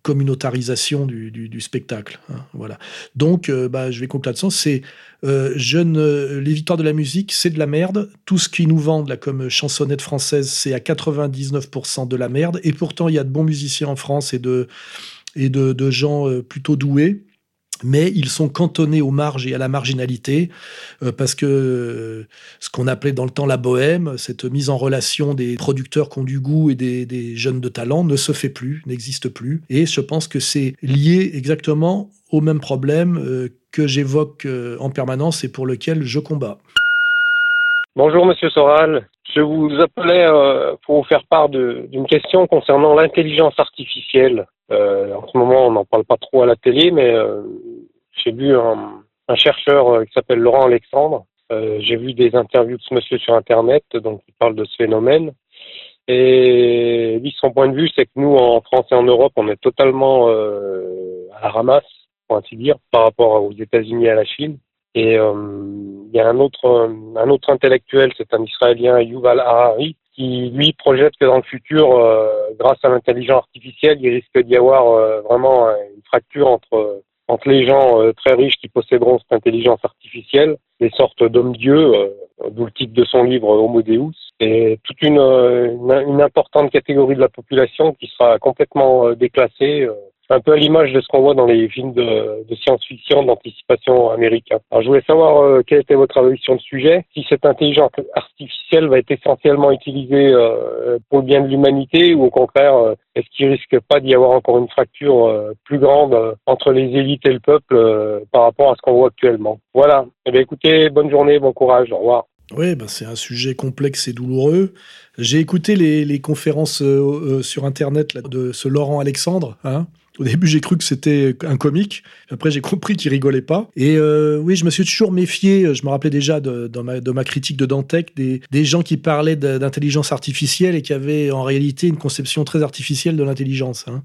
communautarisation du, du, spectacle. Hein, voilà. Donc, bah, je vais conclure là-dessus. Euh, ne, les victoires de la musique, c'est de la merde. Tout ce qu'ils nous vendent comme chansonnette française, c'est à 99% de la merde. Et pourtant, il y a de bons musiciens en France et de, et de, gens euh, plutôt doués mais ils sont cantonnés aux marges et à la marginalité, euh, parce que ce qu'on appelait dans le temps la bohème, cette mise en relation des producteurs qui ont du goût et des jeunes de talent, ne se fait plus, n'existe plus. Et je pense que c'est lié exactement au même problème que j'évoque euh, en permanence et pour lequel je combats.
Bonjour Monsieur Soral, je vous appelais euh, pour vous faire part d'une question concernant l'intelligence artificielle. Euh, en ce moment, on n'en parle pas trop à la télé, mais j'ai vu un, un chercheur qui s'appelle Laurent Alexandre. j'ai vu des interviews de ce monsieur sur Internet, donc il parle de ce phénomène. Et lui, son point de vue, c'est que nous, en France et en Europe, on est totalement à la ramasse pour ainsi dire, par rapport aux États-Unis et à la Chine. Et euh, il y a un autre, un autre intellectuel, c'est un Israélien, Yuval Harari, qui lui projette que dans le futur, euh, grâce à l'intelligence artificielle, il risque d'y avoir euh, vraiment une fracture entre entre les gens très riches qui posséderont cette intelligence artificielle, des sortes d'hommes-dieux, d'où le titre de son livre Homo Deus, et toute une, une, importante catégorie de la population qui sera complètement déclassée un peu à l'image de ce qu'on voit dans les films de, science-fiction, d'anticipation américain. Alors, je voulais savoir euh, quel était votre avis sur sujet, si cette intelligence artificielle va être essentiellement utilisée euh, pour le bien de l'humanité ou au contraire, euh, est-ce qu'il risque pas d'y avoir encore une fracture plus grande entre les élites et le peuple par rapport à ce qu'on voit actuellement? Voilà. Eh bien, écoutez, bonne journée, bon courage, au revoir.
Oui, ben c'est un sujet complexe et douloureux. J'ai écouté les, conférences sur Internet de ce Laurent Alexandre, hein, au début, j'ai cru que c'était un comique. Après, j'ai compris qu'il rigolait pas. Et euh, oui, je me suis toujours méfié. Je me rappelais déjà de, ma, critique de Dantec des, gens qui parlaient d'intelligence artificielle et qui avaient en réalité une conception très artificielle de l'intelligence. Hein.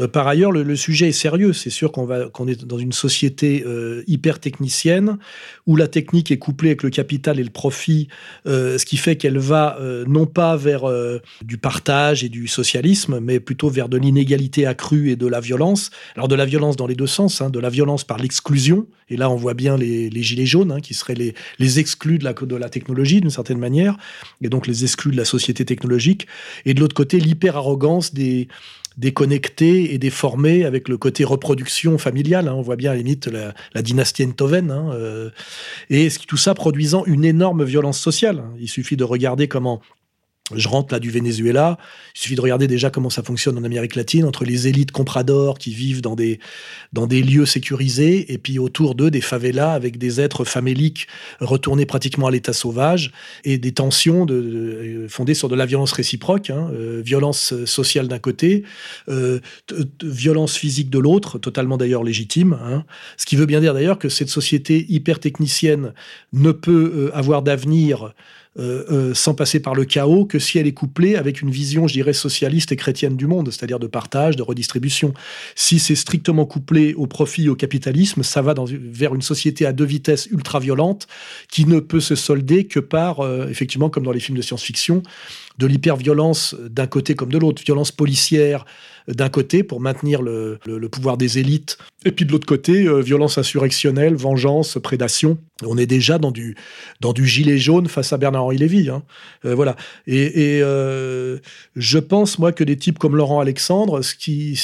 Euh, par ailleurs, le, sujet est sérieux. C'est sûr qu'on est dans une société euh, hyper technicienne où la technique est couplée avec le capital et le profit, ce qui fait qu'elle va non pas vers du partage et du socialisme, mais plutôt vers de l'inégalité accrue et de la violence. Alors de la violence dans les deux sens, hein, de la violence par l'exclusion, et là on voit bien les, gilets jaunes, hein, qui seraient les, les exclus de la, de la technologie d'une certaine manière, et donc les exclus de la société technologique, et de l'autre côté l'hyper-arrogance des déconnectés et déformés avec le côté reproduction familiale. Hein. on voit bien à la limite la, dynastie Enthoven. Euh, et tout ça produisant une énorme violence sociale. Il suffit de regarder comment je rentre là du Venezuela. Il suffit de regarder déjà comment ça fonctionne en Amérique latine entre les élites compradors qui vivent dans des, dans des lieux sécurisés et puis autour d'eux des favelas avec des êtres faméliques retournés pratiquement à l'état sauvage et des tensions euh, fondées sur de la violence réciproque, hein, euh, violence sociale d'un côté, euh, violence physique de l'autre, totalement d'ailleurs légitime. Hein. Ce qui veut bien dire d'ailleurs que cette société hyper technicienne ne peut avoir d'avenir sans passer par le chaos que si elle est couplée avec une vision, je dirais, socialiste et chrétienne du monde, c'est-à-dire de partage, de redistribution. Si c'est strictement couplé au profit et au capitalisme, ça va vers une société à deux vitesses ultra-violente qui ne peut se solder que par, euh, effectivement, comme dans les films de science-fiction, de l'hyperviolence d'un côté comme de l'autre, violence policière d'un côté pour maintenir le, pouvoir des élites, et puis de l'autre côté, euh, violence insurrectionnelle, vengeance, prédation. On est déjà dans du, dans du gilet jaune face à Bernard-Henri Lévy. Hein. Euh, voilà. Et, euh, je pense, moi, que des types comme Laurent Alexandre, ce qui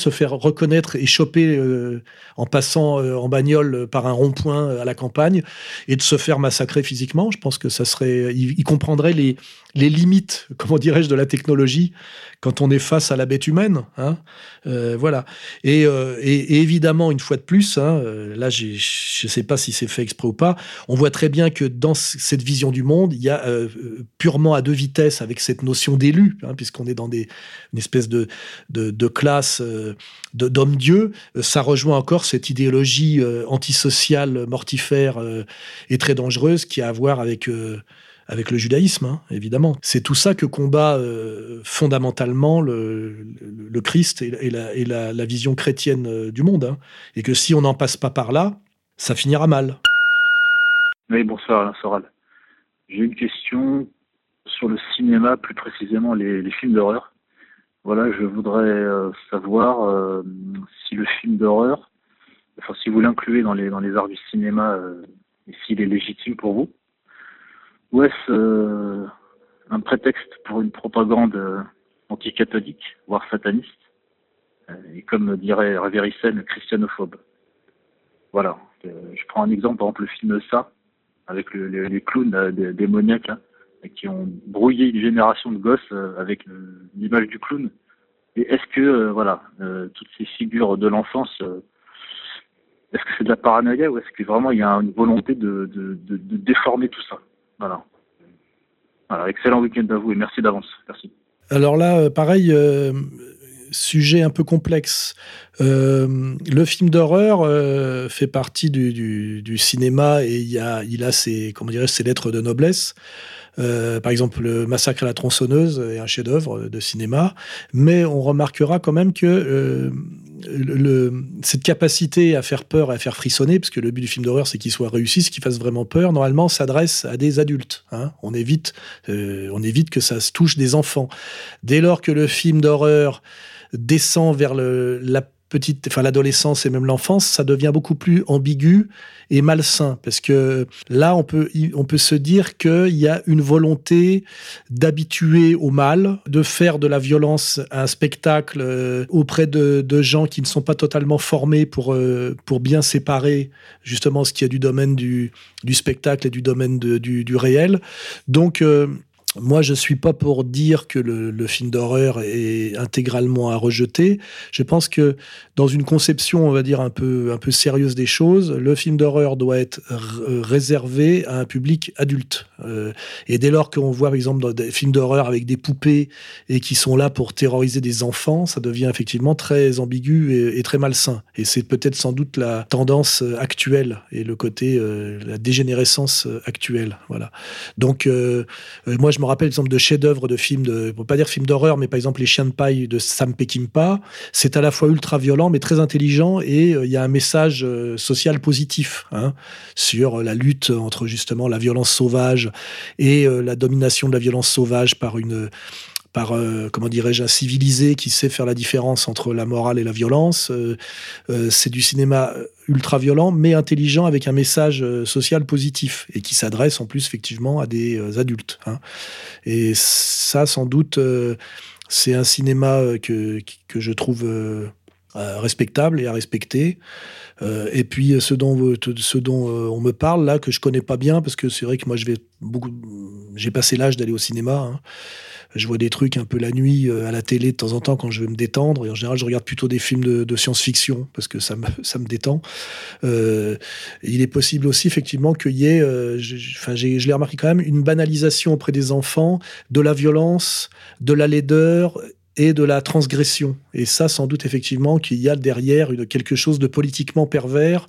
se faire reconnaître et choper euh, en passant euh, en bagnole par un rond-point euh, à la campagne et de se faire massacrer physiquement. Je pense que ça serait, il, comprendrait les, les limites, [laughs] comment dirais-je, de la technologie quand on est face à la bête humaine. Hein voilà. Et, et, évidemment, une fois de plus, hein, là, je ne sais pas si c'est fait exprès ou pas, on voit très bien que dans cette vision du monde, il y a purement à deux vitesses avec cette notion d'élu, hein, puisqu'on est dans une espèce de, de, classe d'homme-dieu, euh, ça rejoint encore cette idéologie euh, antisociale, mortifère euh, et très dangereuse qui a à voir avec avec le judaïsme, hein, évidemment. C'est tout ça que combat euh, fondamentalement le, Christ et, la, vision chrétienne euh, du monde. Hein. Et que si on n'en passe pas par là, ça finira mal.
Oui, bonsoir Alain Soral. J'ai une question sur le cinéma, plus précisément les, films d'horreur. Voilà, je voudrais euh, savoir si le film d'horreur, enfin si vous l'incluez dans les, arts du cinéma, et s'il est légitime pour vous ou est-ce euh, un prétexte pour une propagande euh, anticatholique, voire sataniste, euh, et comme dirait Révéricène, christianophobe? Voilà. je prends un exemple, par exemple le film Ça, avec les clowns démoniaques, hein, qui ont brouillé une génération de gosses avec l'image du clown. Et est-ce que, voilà, toutes ces figures de l'enfance est-ce que c'est de la paranoïa ou est-ce que vraiment il y a une volonté de déformer tout ça? Voilà. excellent week-end à vous et merci d'avance. Merci.
Alors là, euh, pareil, euh, sujet un peu complexe. Euh, le film d'horreur fait partie du, cinéma et il, a, a ses, comment ses lettres de noblesse. Par exemple, le Massacre à la tronçonneuse est un chef-d'œuvre de cinéma, mais on remarquera quand même que cette capacité à faire peur à faire frissonner, parce que le but du film d'horreur, c'est qu'il soit réussi, qu'il fasse vraiment peur, normalement s'adresse à des adultes. Hein. On, évite, euh, on évite que ça se touche des enfants. Dès lors que le film d'horreur descend vers le, la enfin l'adolescence et même l'enfance, ça devient beaucoup plus ambigu et malsain parce que là on peut on peut se dire qu'il y a une volonté d'habituer au mal, de faire de la violence un spectacle euh, auprès de, gens qui ne sont pas totalement formés pour euh, pour bien séparer justement ce qui est du domaine du, du spectacle et du domaine du, du réel. Donc euh, moi, je suis pas pour dire que le, film d'horreur est intégralement à rejeter. Je pense que dans une conception, on va dire un peu un peu sérieuse des choses, le film d'horreur doit être réservé à un public adulte. Euh, et dès lors qu'on voit, par exemple, des films d'horreur avec des poupées et qui sont là pour terroriser des enfants, ça devient effectivement très ambigu et, très malsain. Et c'est peut-être sans doute la tendance actuelle et le côté euh, la dégénérescence actuelle. Voilà. Donc, euh, moi, je me rappelle, exemple, de chefs-d'œuvre de films, de, pour pas dire films d'horreur, mais par exemple Les Chiens de paille de Sam Peckinpah. C'est à la fois ultra violent, mais très intelligent, et euh, il y a un message euh, social positif hein, sur la lutte entre justement la violence sauvage et euh, la domination de la violence sauvage par une par, comment dirais-je, un civilisé qui sait faire la différence entre la morale et la violence. c'est du cinéma ultra violent, mais intelligent, avec un message euh, social positif, et qui s'adresse en plus effectivement à des euh, adultes. Hein. Et ça, sans doute, euh, c'est un cinéma que, que je trouve respectable et à respecter. Et puis ce dont, ce dont on me parle là, que je connais pas bien, parce que c'est vrai que moi je vais beaucoup, j'ai passé l'âge d'aller au cinéma. Hein. Je vois des trucs un peu la nuit euh, à la télé de temps en temps quand je veux me détendre. Et en général, je regarde plutôt des films de, science-fiction parce que ça me, [laughs] ça me détend. Euh, il est possible aussi, effectivement, qu'il y ait, euh, je l'ai remarqué quand même, une banalisation auprès des enfants de la violence, de la laideur et de la transgression. Et ça, sans doute, effectivement, qu'il y a derrière quelque chose de politiquement pervers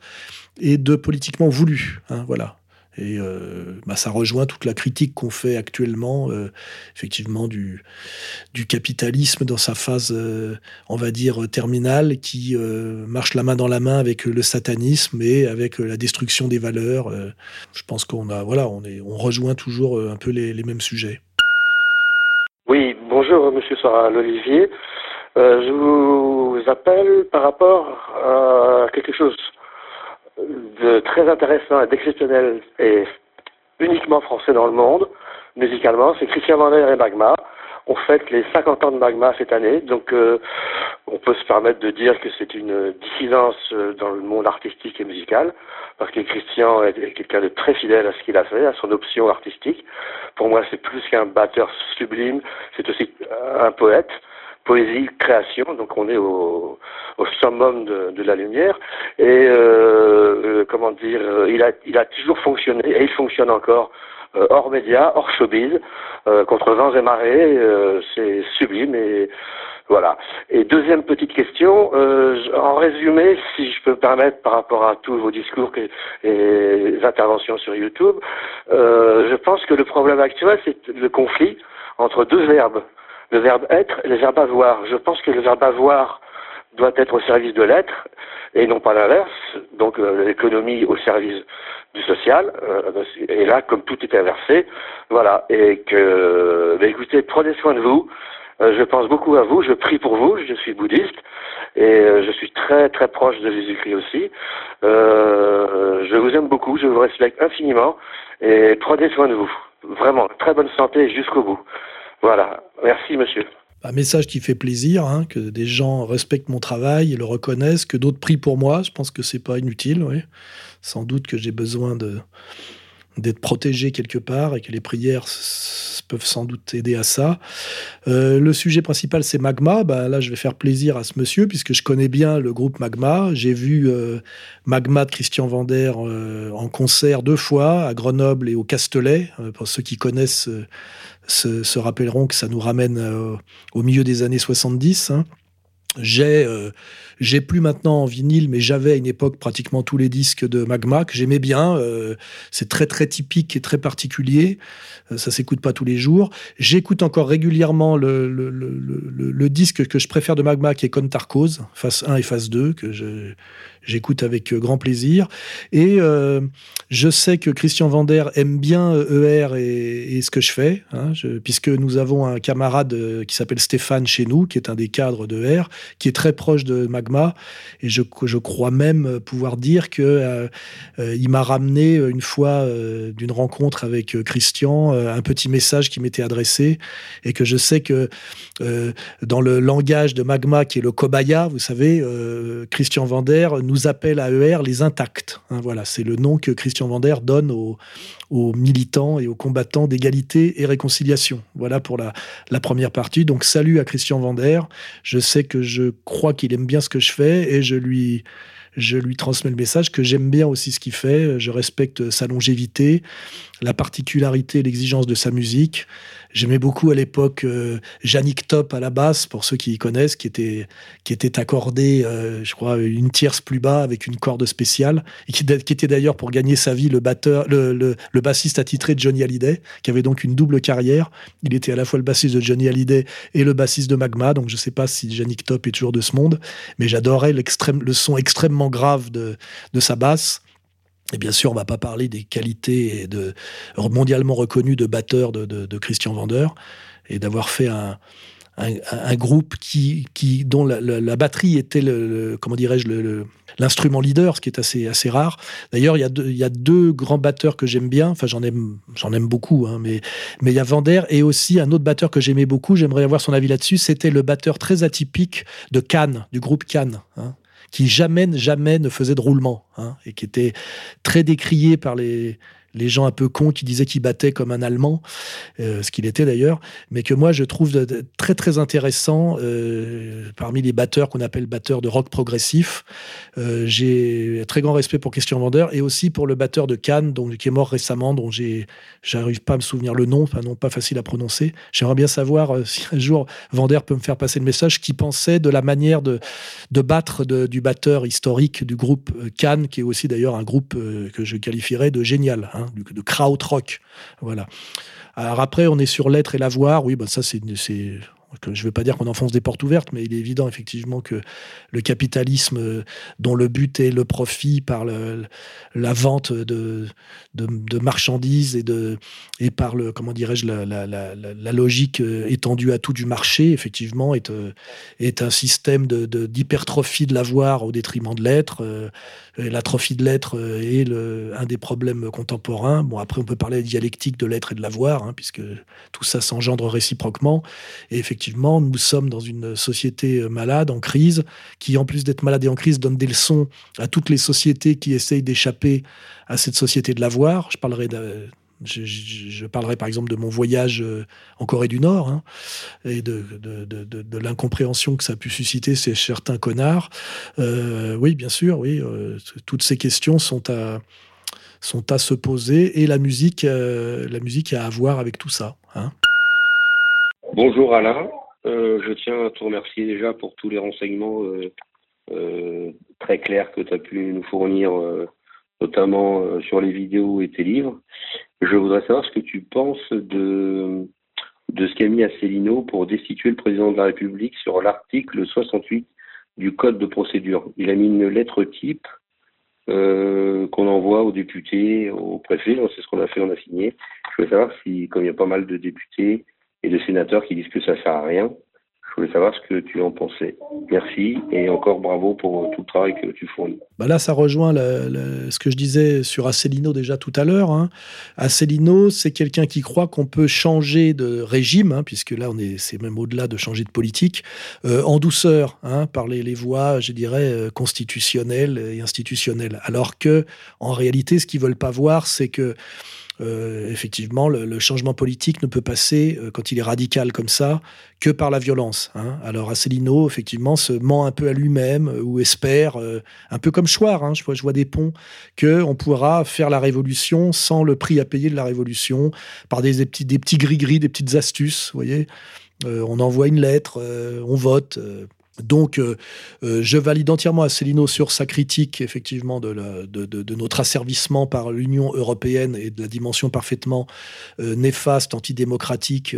et de politiquement voulu. Hein, voilà. Et euh, bah, ça rejoint toute la critique qu'on fait actuellement, euh, effectivement, du, du capitalisme dans sa phase, euh, on va dire, terminale, qui marche la main dans la main avec le satanisme et avec la destruction des valeurs. je pense qu'on a, voilà, on, est, on rejoint toujours un peu les mêmes sujets.
Bonjour, monsieur Soral Olivier. je vous appelle par rapport à quelque chose de très intéressant et d'exceptionnel et uniquement français dans le monde, musicalement, c'est Christian Vander et Magma. On fête les 50 ans de Magma cette année, donc euh, on peut se permettre de dire que c'est une dissidence euh, dans le monde artistique et musical, parce que Christian est quelqu'un de très fidèle à ce qu'il a fait, à son option artistique. Pour moi, c'est plus qu'un batteur sublime, c'est aussi un poète poésie, création, donc on est au, au summum de, de, la lumière. Et euh, euh comment dire, il a, il a toujours fonctionné et il fonctionne encore hors médias, hors showbiz, contre vents et marées. c'est sublime et Voilà. Et deuxième petite question, euh, en résumé, si je peux me permettre par rapport à tous vos discours et, les interventions sur YouTube, euh, je pense que le problème actuel, c'est le conflit entre deux verbes, le verbe être et le verbe avoir. Je pense que le verbe avoir doit être au service de l'être et non pas l'inverse, donc euh, l'économie au service du social, et là, comme tout est inversé, voilà, et que, bah, écoutez, prenez soin de vous, euh, je pense beaucoup à vous, je prie pour vous, je suis bouddhiste. Et euh, je suis très très proche de Jésus-Christ aussi. Euh, je vous aime beaucoup, je vous respecte infiniment. Et prenez soin de vous. Vraiment, très bonne santé jusqu'au bout. Voilà, merci monsieur.
Un message qui fait plaisir, hein, que des gens respectent mon travail et le reconnaissent, que d'autres prient pour moi. Je pense que c'est pas inutile. Oui. Sans doute que j'ai besoin d'être protégé quelque part et que les prières peuvent sans doute aider à ça. Euh, le sujet principal, c'est Magma. Bah, là, je vais faire plaisir à ce monsieur puisque je connais bien le groupe Magma. J'ai vu euh, Magma de Christian Vander euh, en concert deux fois à Grenoble et au Castelet. pour ceux qui connaissent se, rappelleront que ça nous ramène au milieu des années 70. Hein. J'ai j'ai plus maintenant en vinyle, mais j'avais à une époque pratiquement tous les disques de Magma que j'aimais bien. Euh, c'est très très typique et très particulier. Euh, ça s'écoute pas tous les jours. J'écoute encore régulièrement le, le, le, disque que je préfère de Magma, qui est Contarcose, phase 1 et phase 2, que j'écoute avec euh, grand plaisir. Et euh, je sais que Christian Vander aime bien ER e et, ce que je fais, hein, puisque nous avons un camarade qui s'appelle Stéphane chez nous, qui est un des cadres d'ER, qui est très proche de Magma et je, crois même pouvoir dire que euh, euh, m'a ramené une fois euh, d'une rencontre avec Christian un petit message qui m'était adressé et que je sais que dans le langage de Magma, qui est le Kobaya, vous savez, Christian Vander nous appelle à ER les intacts. Hein, voilà, c'est le nom que Christian Vander donne aux, militants et aux combattants d'égalité et réconciliation. Voilà pour la, la, première partie. Donc salut à Christian Vander. Je sais que je crois qu'il aime bien ce que je fais et je lui, je lui transmets le message que j'aime bien aussi ce qu'il fait. Je respecte sa longévité, la particularité l'exigence de sa musique. J'aimais beaucoup à l'époque euh, Yannick Top à la basse, pour ceux qui connaissent, qui était, qui était accordé, euh, je crois, une tierce plus bas avec une corde spéciale, et qui, était d'ailleurs pour gagner sa vie le, batteur, le, le, le, bassiste attitré de Johnny Hallyday, qui avait donc une double carrière. Il était à la fois le bassiste de Johnny Hallyday et le bassiste de Magma, donc je ne sais pas si Yannick Top est toujours de ce monde, mais j'adorais le son extrêmement grave de, de sa basse. Et bien sûr, on va pas parler des qualités mondialement reconnues de batteur de, Christian Vander et d'avoir fait un, groupe dont la, batterie était comment dirais-je l'instrument leader, ce qui est assez rare. D'ailleurs, il y a deux grands batteurs que j'aime bien. Enfin, j'en aime beaucoup, hein, mais mais il y a Vander et aussi un autre batteur que j'aimais beaucoup. J'aimerais avoir son avis là-dessus. C'était le batteur très atypique de Cannes, du groupe Cannes. Hein qui jamais, jamais ne faisait de roulement, hein, et qui était très décrié par les, les gens un peu cons qui disaient qu'il battait comme un Allemand, euh, ce qu'il était d'ailleurs, mais que moi je trouve très très intéressant euh, parmi les batteurs qu'on appelle batteurs de rock progressif. Euh, j'ai très grand respect pour Christian Vander et aussi pour le batteur de Cannes, donc, qui est mort récemment, dont j'ai, j'arrive pas à me souvenir le nom, non pas facile à prononcer. J'aimerais bien savoir si un jour Vander peut me faire passer le message qu'il pensait de la manière de, de battre du batteur historique du groupe Cannes, qui est aussi d'ailleurs un groupe que je qualifierais de génial. Hein. Hein, de krautrock. Voilà. Alors après, on est sur l'être et l'avoir. Oui, bah ça, c'est je ne veux pas dire qu'on enfonce des portes ouvertes, mais il est évident effectivement que le capitalisme euh, dont le but est le profit par la vente de, marchandises et, par le, comment dirais-je, la, logique euh, étendue à tout du marché, effectivement, est, euh, est un système d'hypertrophie de, l'avoir au détriment de l'être. L'atrophie de l'être est le, un des problèmes contemporains. Bon, après, on peut parler de dialectique de l'être et de l'avoir, hein, puisque tout ça s'engendre réciproquement. Et effectivement, nous sommes dans une société euh, malade, en crise, qui, en plus d'être malade et en crise, donne des leçons à toutes les sociétés qui essayent d'échapper à cette société de l'avoir. Je parlerai je, parlerai par exemple de mon voyage euh, en Corée du Nord hein, et de, l'incompréhension que ça a pu susciter chez certains connards. Euh, oui, bien sûr, oui, toutes ces questions sont à, sont à se poser et la musique, la musique a à voir avec tout ça. Hein.
Bonjour Alain, je tiens à te remercier déjà pour tous les renseignements très clairs que tu as pu nous fournir, notamment sur les vidéos et tes livres. Je voudrais savoir ce que tu penses de, de ce qu'a mis Asselineau pour destituer le président de la République sur l'article 68 du Code de procédure. Il a mis une lettre type euh, qu'on envoie aux députés, au préfet, c'est ce qu'on a fait, on a signé. Je voulais savoir si, comme il y a pas mal de députés et de sénateurs qui disent que ça sert à rien, je voulais savoir ce que tu en pensais. Merci et encore bravo pour tout le travail que tu fournis.
Bah là, ça rejoint ce que je disais sur Asselineau déjà tout à l'heure. Hein. Asselineau, c'est quelqu'un qui croit qu'on peut changer de régime, hein, puisque là, on est, c'est même au-delà de changer de politique, euh, en douceur, hein, par les, les, voies, je dirais, euh, constitutionnelles et institutionnelles. Alors que, en réalité, ce qu'ils veulent pas voir, c'est que euh, effectivement, le, changement politique ne peut passer, euh, quand il est radical comme ça, que par la violence. Hein. Alors Asselineau, effectivement, se ment un peu à lui-même euh, ou espère, un peu comme Chouard, hein, je, vois, je vois des ponts, qu'on pourra faire la révolution sans le prix à payer de la révolution, par des, petits, des petits gris-gris, des petites astuces, vous voyez. on envoie une lettre, on vote. Donc, euh, euh, je valide entièrement Asselineau sur sa critique, effectivement, de, notre asservissement par l'Union européenne et de la dimension parfaitement euh, néfaste, antidémocratique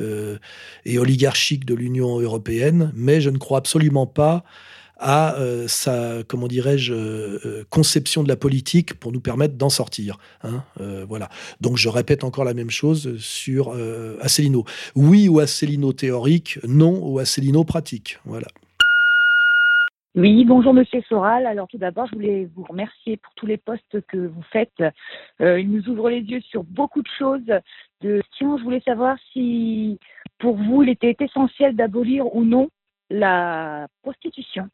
et oligarchique de l'Union européenne. Mais je ne crois absolument pas à sa, comment dirais-je, conception de la politique pour nous permettre d'en sortir. Hein, voilà. Donc je répète encore la même chose sur Asselineau. Oui ou Asselineau théorique, non ou Asselineau pratique. Voilà.
Oui, bonjour Monsieur Soral. Alors tout d'abord, je voulais vous remercier pour tous les postes que vous faites. Euh, il nous ouvre les yeux sur beaucoup de choses. De... Je voulais savoir si pour vous, il était essentiel d'abolir ou non la prostitution.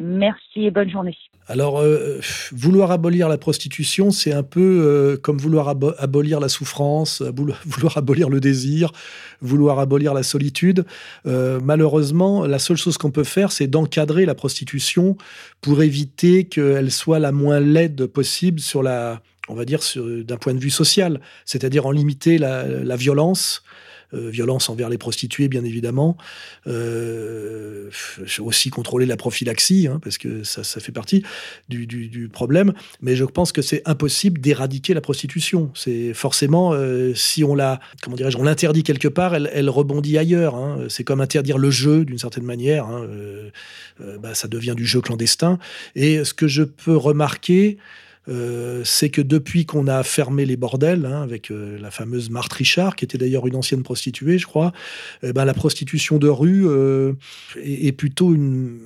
Merci et bonne journée.
Alors, euh, vouloir abolir la prostitution, c'est un peu euh, comme vouloir abolir la souffrance, [laughs] vouloir abolir le désir, vouloir abolir la solitude. Euh, malheureusement, la seule chose qu'on peut faire, c'est d'encadrer la prostitution pour éviter qu'elle soit la moins laide possible sur la, on va dire, d'un point de vue social, c'est-à-dire en limiter la violence euh, violence envers les prostituées, bien évidemment. Euh, aussi contrôler la prophylaxie, hein, parce que ça, fait partie du, problème. Mais je pense que c'est impossible d'éradiquer la prostitution. C'est forcément, euh, si on la, comment dirais-je, on l'interdit quelque part, elle, elle rebondit ailleurs. Hein. C'est comme interdire le jeu d'une certaine manière. Hein. bah, ça devient du jeu clandestin. Et ce que je peux remarquer, euh, c'est que depuis qu'on a fermé les bordels, hein, avec euh, la fameuse Marthe Richard, qui était d'ailleurs une ancienne prostituée, je crois, eh ben, la prostitution de rue euh, est, plutôt une,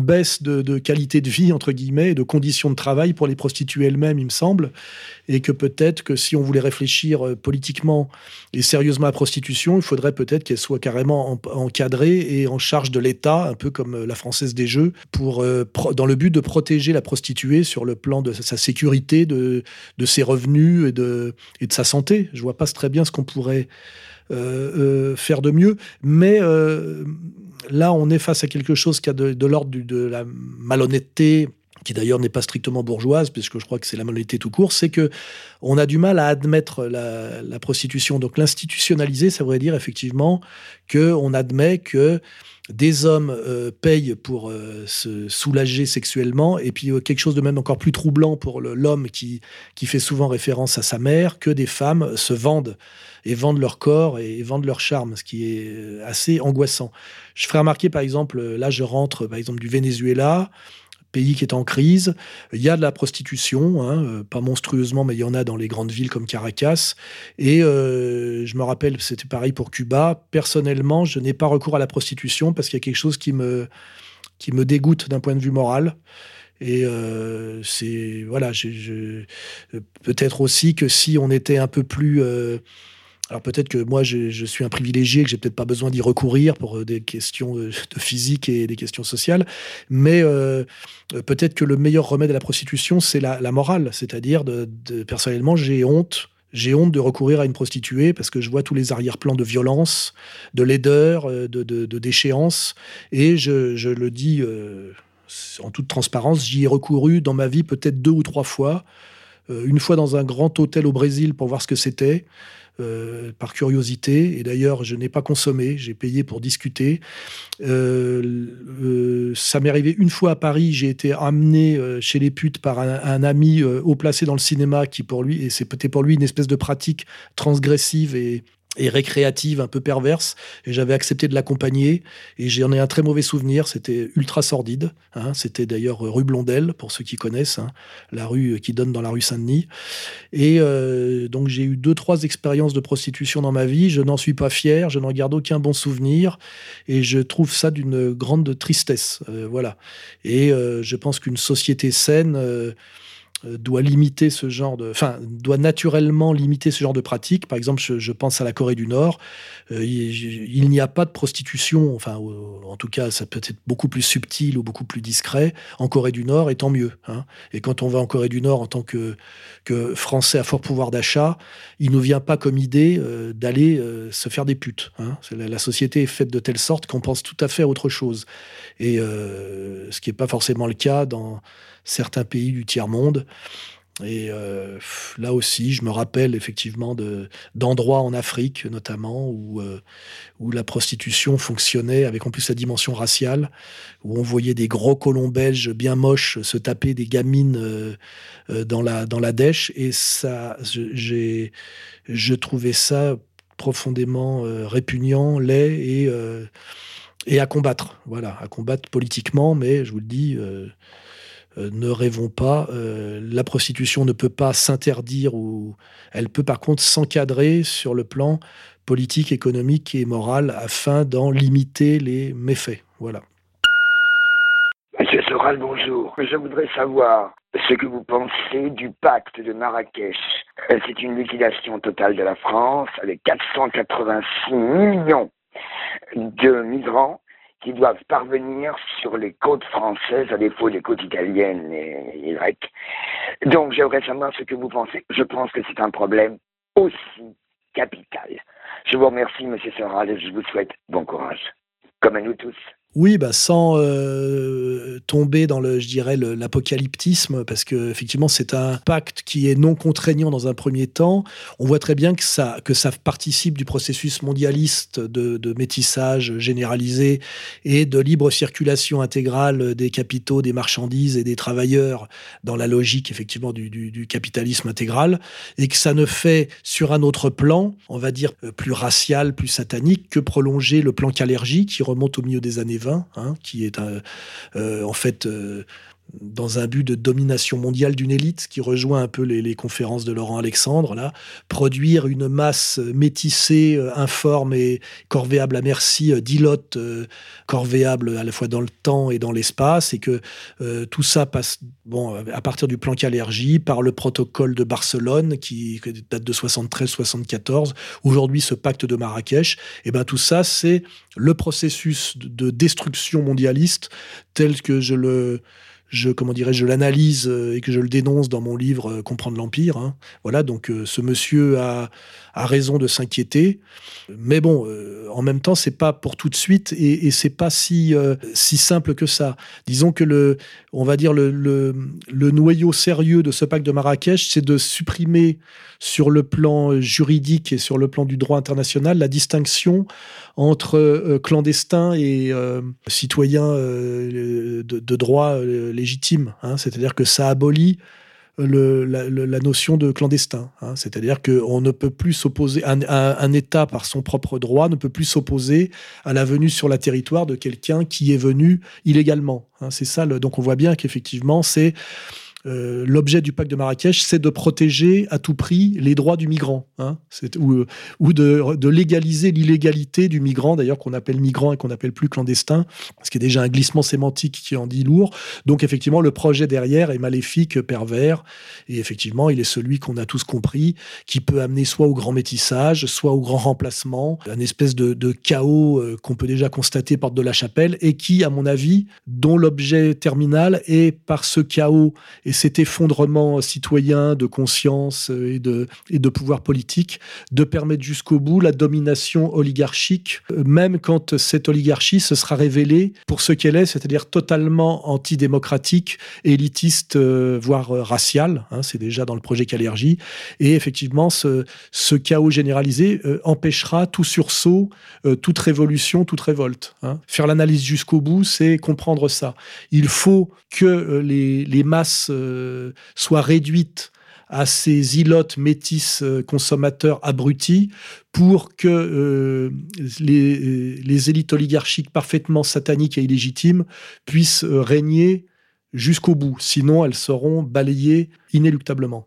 baisse de, qualité de vie, entre guillemets, et de conditions de travail pour les prostituées elles-mêmes, il me semble, et que peut-être que si on voulait réfléchir politiquement et sérieusement à la prostitution, il faudrait peut-être qu'elle soit carrément encadrée et en charge de l'État, un peu comme la Française des Jeux, pour, dans le but de protéger la prostituée sur le plan de sa sécurité de, de ses revenus et de, et de sa santé. Je vois pas très bien ce qu'on pourrait euh, euh, faire de mieux. Mais euh, là, on est face à quelque chose qui a de, l'ordre de la malhonnêteté, qui d'ailleurs n'est pas strictement bourgeoise, puisque je crois que c'est la malhonnêteté tout court, c'est que on a du mal à admettre la, la prostitution. Donc l'institutionnaliser, ça voudrait dire effectivement que on admet que des hommes euh, payent pour euh, se soulager sexuellement, et puis euh, quelque chose de même encore plus troublant pour l'homme qui, qui fait souvent référence à sa mère, que des femmes se vendent et vendent leur corps et, vendent leur charme, ce qui est assez angoissant. Je ferai remarquer, par exemple, là je rentre par exemple du Venezuela, pays qui est en crise. Il y a de la prostitution, hein, euh, pas monstrueusement, mais il y en a dans les grandes villes comme Caracas. Et euh, je me rappelle, c'était pareil pour Cuba. Personnellement, je n'ai pas recours à la prostitution parce qu'il y a quelque chose qui me, qui me dégoûte d'un point de vue moral. Et euh, c'est voilà, peut-être aussi que si on était un peu plus alors peut-être que moi je, suis un privilégié, que j'ai peut-être pas besoin d'y recourir pour euh, des questions [laughs] de, physique et des questions sociales, mais euh, peut-être que le meilleur remède à la prostitution c'est la, morale, c'est-à-dire personnellement j'ai honte. J'ai honte de recourir à une prostituée parce que je vois tous les arrière-plans de violence, de laideur, euh, de, de déchéance. Et je, le dis en toute transparence, j'y ai recouru dans ma vie peut-être deux ou trois fois. une fois dans un grand hôtel au Brésil pour voir ce que c'était. Euh, par curiosité. Et d'ailleurs, je n'ai pas consommé, j'ai payé pour discuter. Euh, euh, ça m'est arrivé une fois à Paris, j'ai été amené chez les putes par un, ami haut placé dans le cinéma qui, pour lui, et c'était pour lui une espèce de pratique transgressive et, et récréative, un peu perverse. Et j'avais accepté de l'accompagner. Et j'en ai un très mauvais souvenir. C'était ultra sordide. Hein. C'était d'ailleurs rue Blondel, pour ceux qui connaissent, hein. la rue qui donne dans la rue Saint-Denis. Et euh, donc j'ai eu deux, trois expériences de prostitution dans ma vie. Je n'en suis pas fier. Je n'en garde aucun bon souvenir. Et je trouve ça d'une grande tristesse. Euh, voilà. Et euh, je pense qu'une société saine doit limiter ce genre de, enfin, doit naturellement limiter ce genre de pratiques. Par exemple, je, pense à la Corée du Nord. Euh, il, n'y a pas de prostitution, enfin, en tout cas, ça peut être beaucoup plus subtil ou beaucoup plus discret en Corée du Nord, et tant mieux. Hein. Et quand on va en Corée du Nord en tant que, que Français à fort pouvoir d'achat, il nous vient pas comme idée euh, d'aller se faire des putes. Hein. La, la, société est faite de telle sorte qu'on pense tout à fait à autre chose. Et ce qui n'est pas forcément le cas dans certains pays du tiers-monde. Et euh, là aussi, je me rappelle effectivement d'endroits en Afrique, notamment, où, euh, où la prostitution fonctionnait avec en plus la dimension raciale, où on voyait des gros colons belges bien moches se taper des gamines euh, dans, la, dans la dèche. Et ça, j'ai, je trouvais ça profondément répugnant, laid et, et à combattre. Voilà, à combattre politiquement, mais je vous le dis euh, ne rêvons pas. Euh, la prostitution ne peut pas s'interdire ou elle peut par contre s'encadrer sur le plan politique, économique et moral afin d'en limiter les méfaits. Voilà.
Monsieur Soral, bonjour. Je voudrais savoir ce que vous pensez du pacte de Marrakech. C'est une liquidation totale de la France avec 486 millions de migrants qui doivent parvenir sur les côtes françaises à défaut des côtes italiennes et, grecques. Donc j'aimerais savoir ce que vous pensez. Je pense que c'est un problème aussi capital. Je vous remercie, Monsieur Soral, et je vous souhaite bon courage, comme à nous tous.
Oui, bah sans euh, tomber dans le, je dirais, l'apocalyptisme, parce que effectivement, c'est un pacte qui est non contraignant dans un premier temps. On voit très bien que ça, que ça participe du processus mondialiste de, métissage généralisé et de libre circulation intégrale des capitaux, des marchandises et des travailleurs dans la logique effectivement du, capitalisme intégral, et que ça ne fait sur un autre plan, on va dire plus racial, plus satanique, que prolonger le plan Calergie qui remonte au milieu des années Hein, qui est euh, en fait euh, dans un but de domination mondiale d'une élite, qui rejoint un peu les, conférences de Laurent Alexandre, là, produire une masse métissée, euh, informe et corvéable à merci, d'ilotes, corvéable à la fois dans le temps et dans l'espace, et que tout ça passe bon, à partir du plan Calergie, par le protocole de Barcelone, qui, date de 73-74, aujourd'hui ce pacte de Marrakech, et ben tout ça, c'est le processus de destruction mondialiste tel que je le je comment dirais je l'analyse euh, et que je le dénonce dans mon livre euh, Comprendre l'empire. Hein. Voilà, donc euh, ce monsieur a, a raison de s'inquiéter, mais bon, en même temps, c'est pas pour tout de suite et, c'est pas si si simple que ça. Disons que le, on va dire le, le, noyau sérieux de ce pacte de Marrakech, c'est de supprimer sur le plan juridique et sur le plan du droit international la distinction entre euh, clandestins et euh, citoyens euh, de, droit légitime. Hein. C'est-à-dire que ça abolit la, notion de clandestin. Hein. C'est-à-dire qu'on ne peut plus s'opposer, un, un, État par son propre droit ne peut plus s'opposer à la venue sur la territoire de quelqu'un qui est venu illégalement. Hein. C'est ça. donc on voit bien qu'effectivement c'est euh, l'objet du pacte de Marrakech, c'est de protéger à tout prix les droits du migrant, hein, ou, euh, de, légaliser l'illégalité du migrant, d'ailleurs qu'on appelle migrant et qu'on appelle plus clandestin, ce qui est déjà un glissement sémantique qui en dit lourd. Donc effectivement, le projet derrière est maléfique, pervers, et effectivement, il est celui qu'on a tous compris, qui peut amener soit au grand métissage, soit au grand remplacement, un espèce de, chaos euh, qu'on peut déjà constater porte de la chapelle, et qui, à mon avis, dont l'objet terminal est par ce chaos et cet effondrement citoyen de conscience et de, et de pouvoir politique, de permettre jusqu'au bout la domination oligarchique, même quand cette oligarchie se sera révélée pour ce qu'elle est, c'est-à-dire totalement antidémocratique, élitiste, euh, voire raciale. Hein, c'est déjà dans le projet Calergie. Et effectivement, ce, ce chaos généralisé euh, empêchera tout sursaut, euh, toute révolution, toute révolte. Hein. Faire l'analyse jusqu'au bout, c'est comprendre ça. Il faut que les, les masses soient réduites à ces ilotes métis consommateurs abrutis pour que euh, les, élites oligarchiques parfaitement sataniques et illégitimes puissent régner jusqu'au bout. Sinon, elles seront balayées inéluctablement.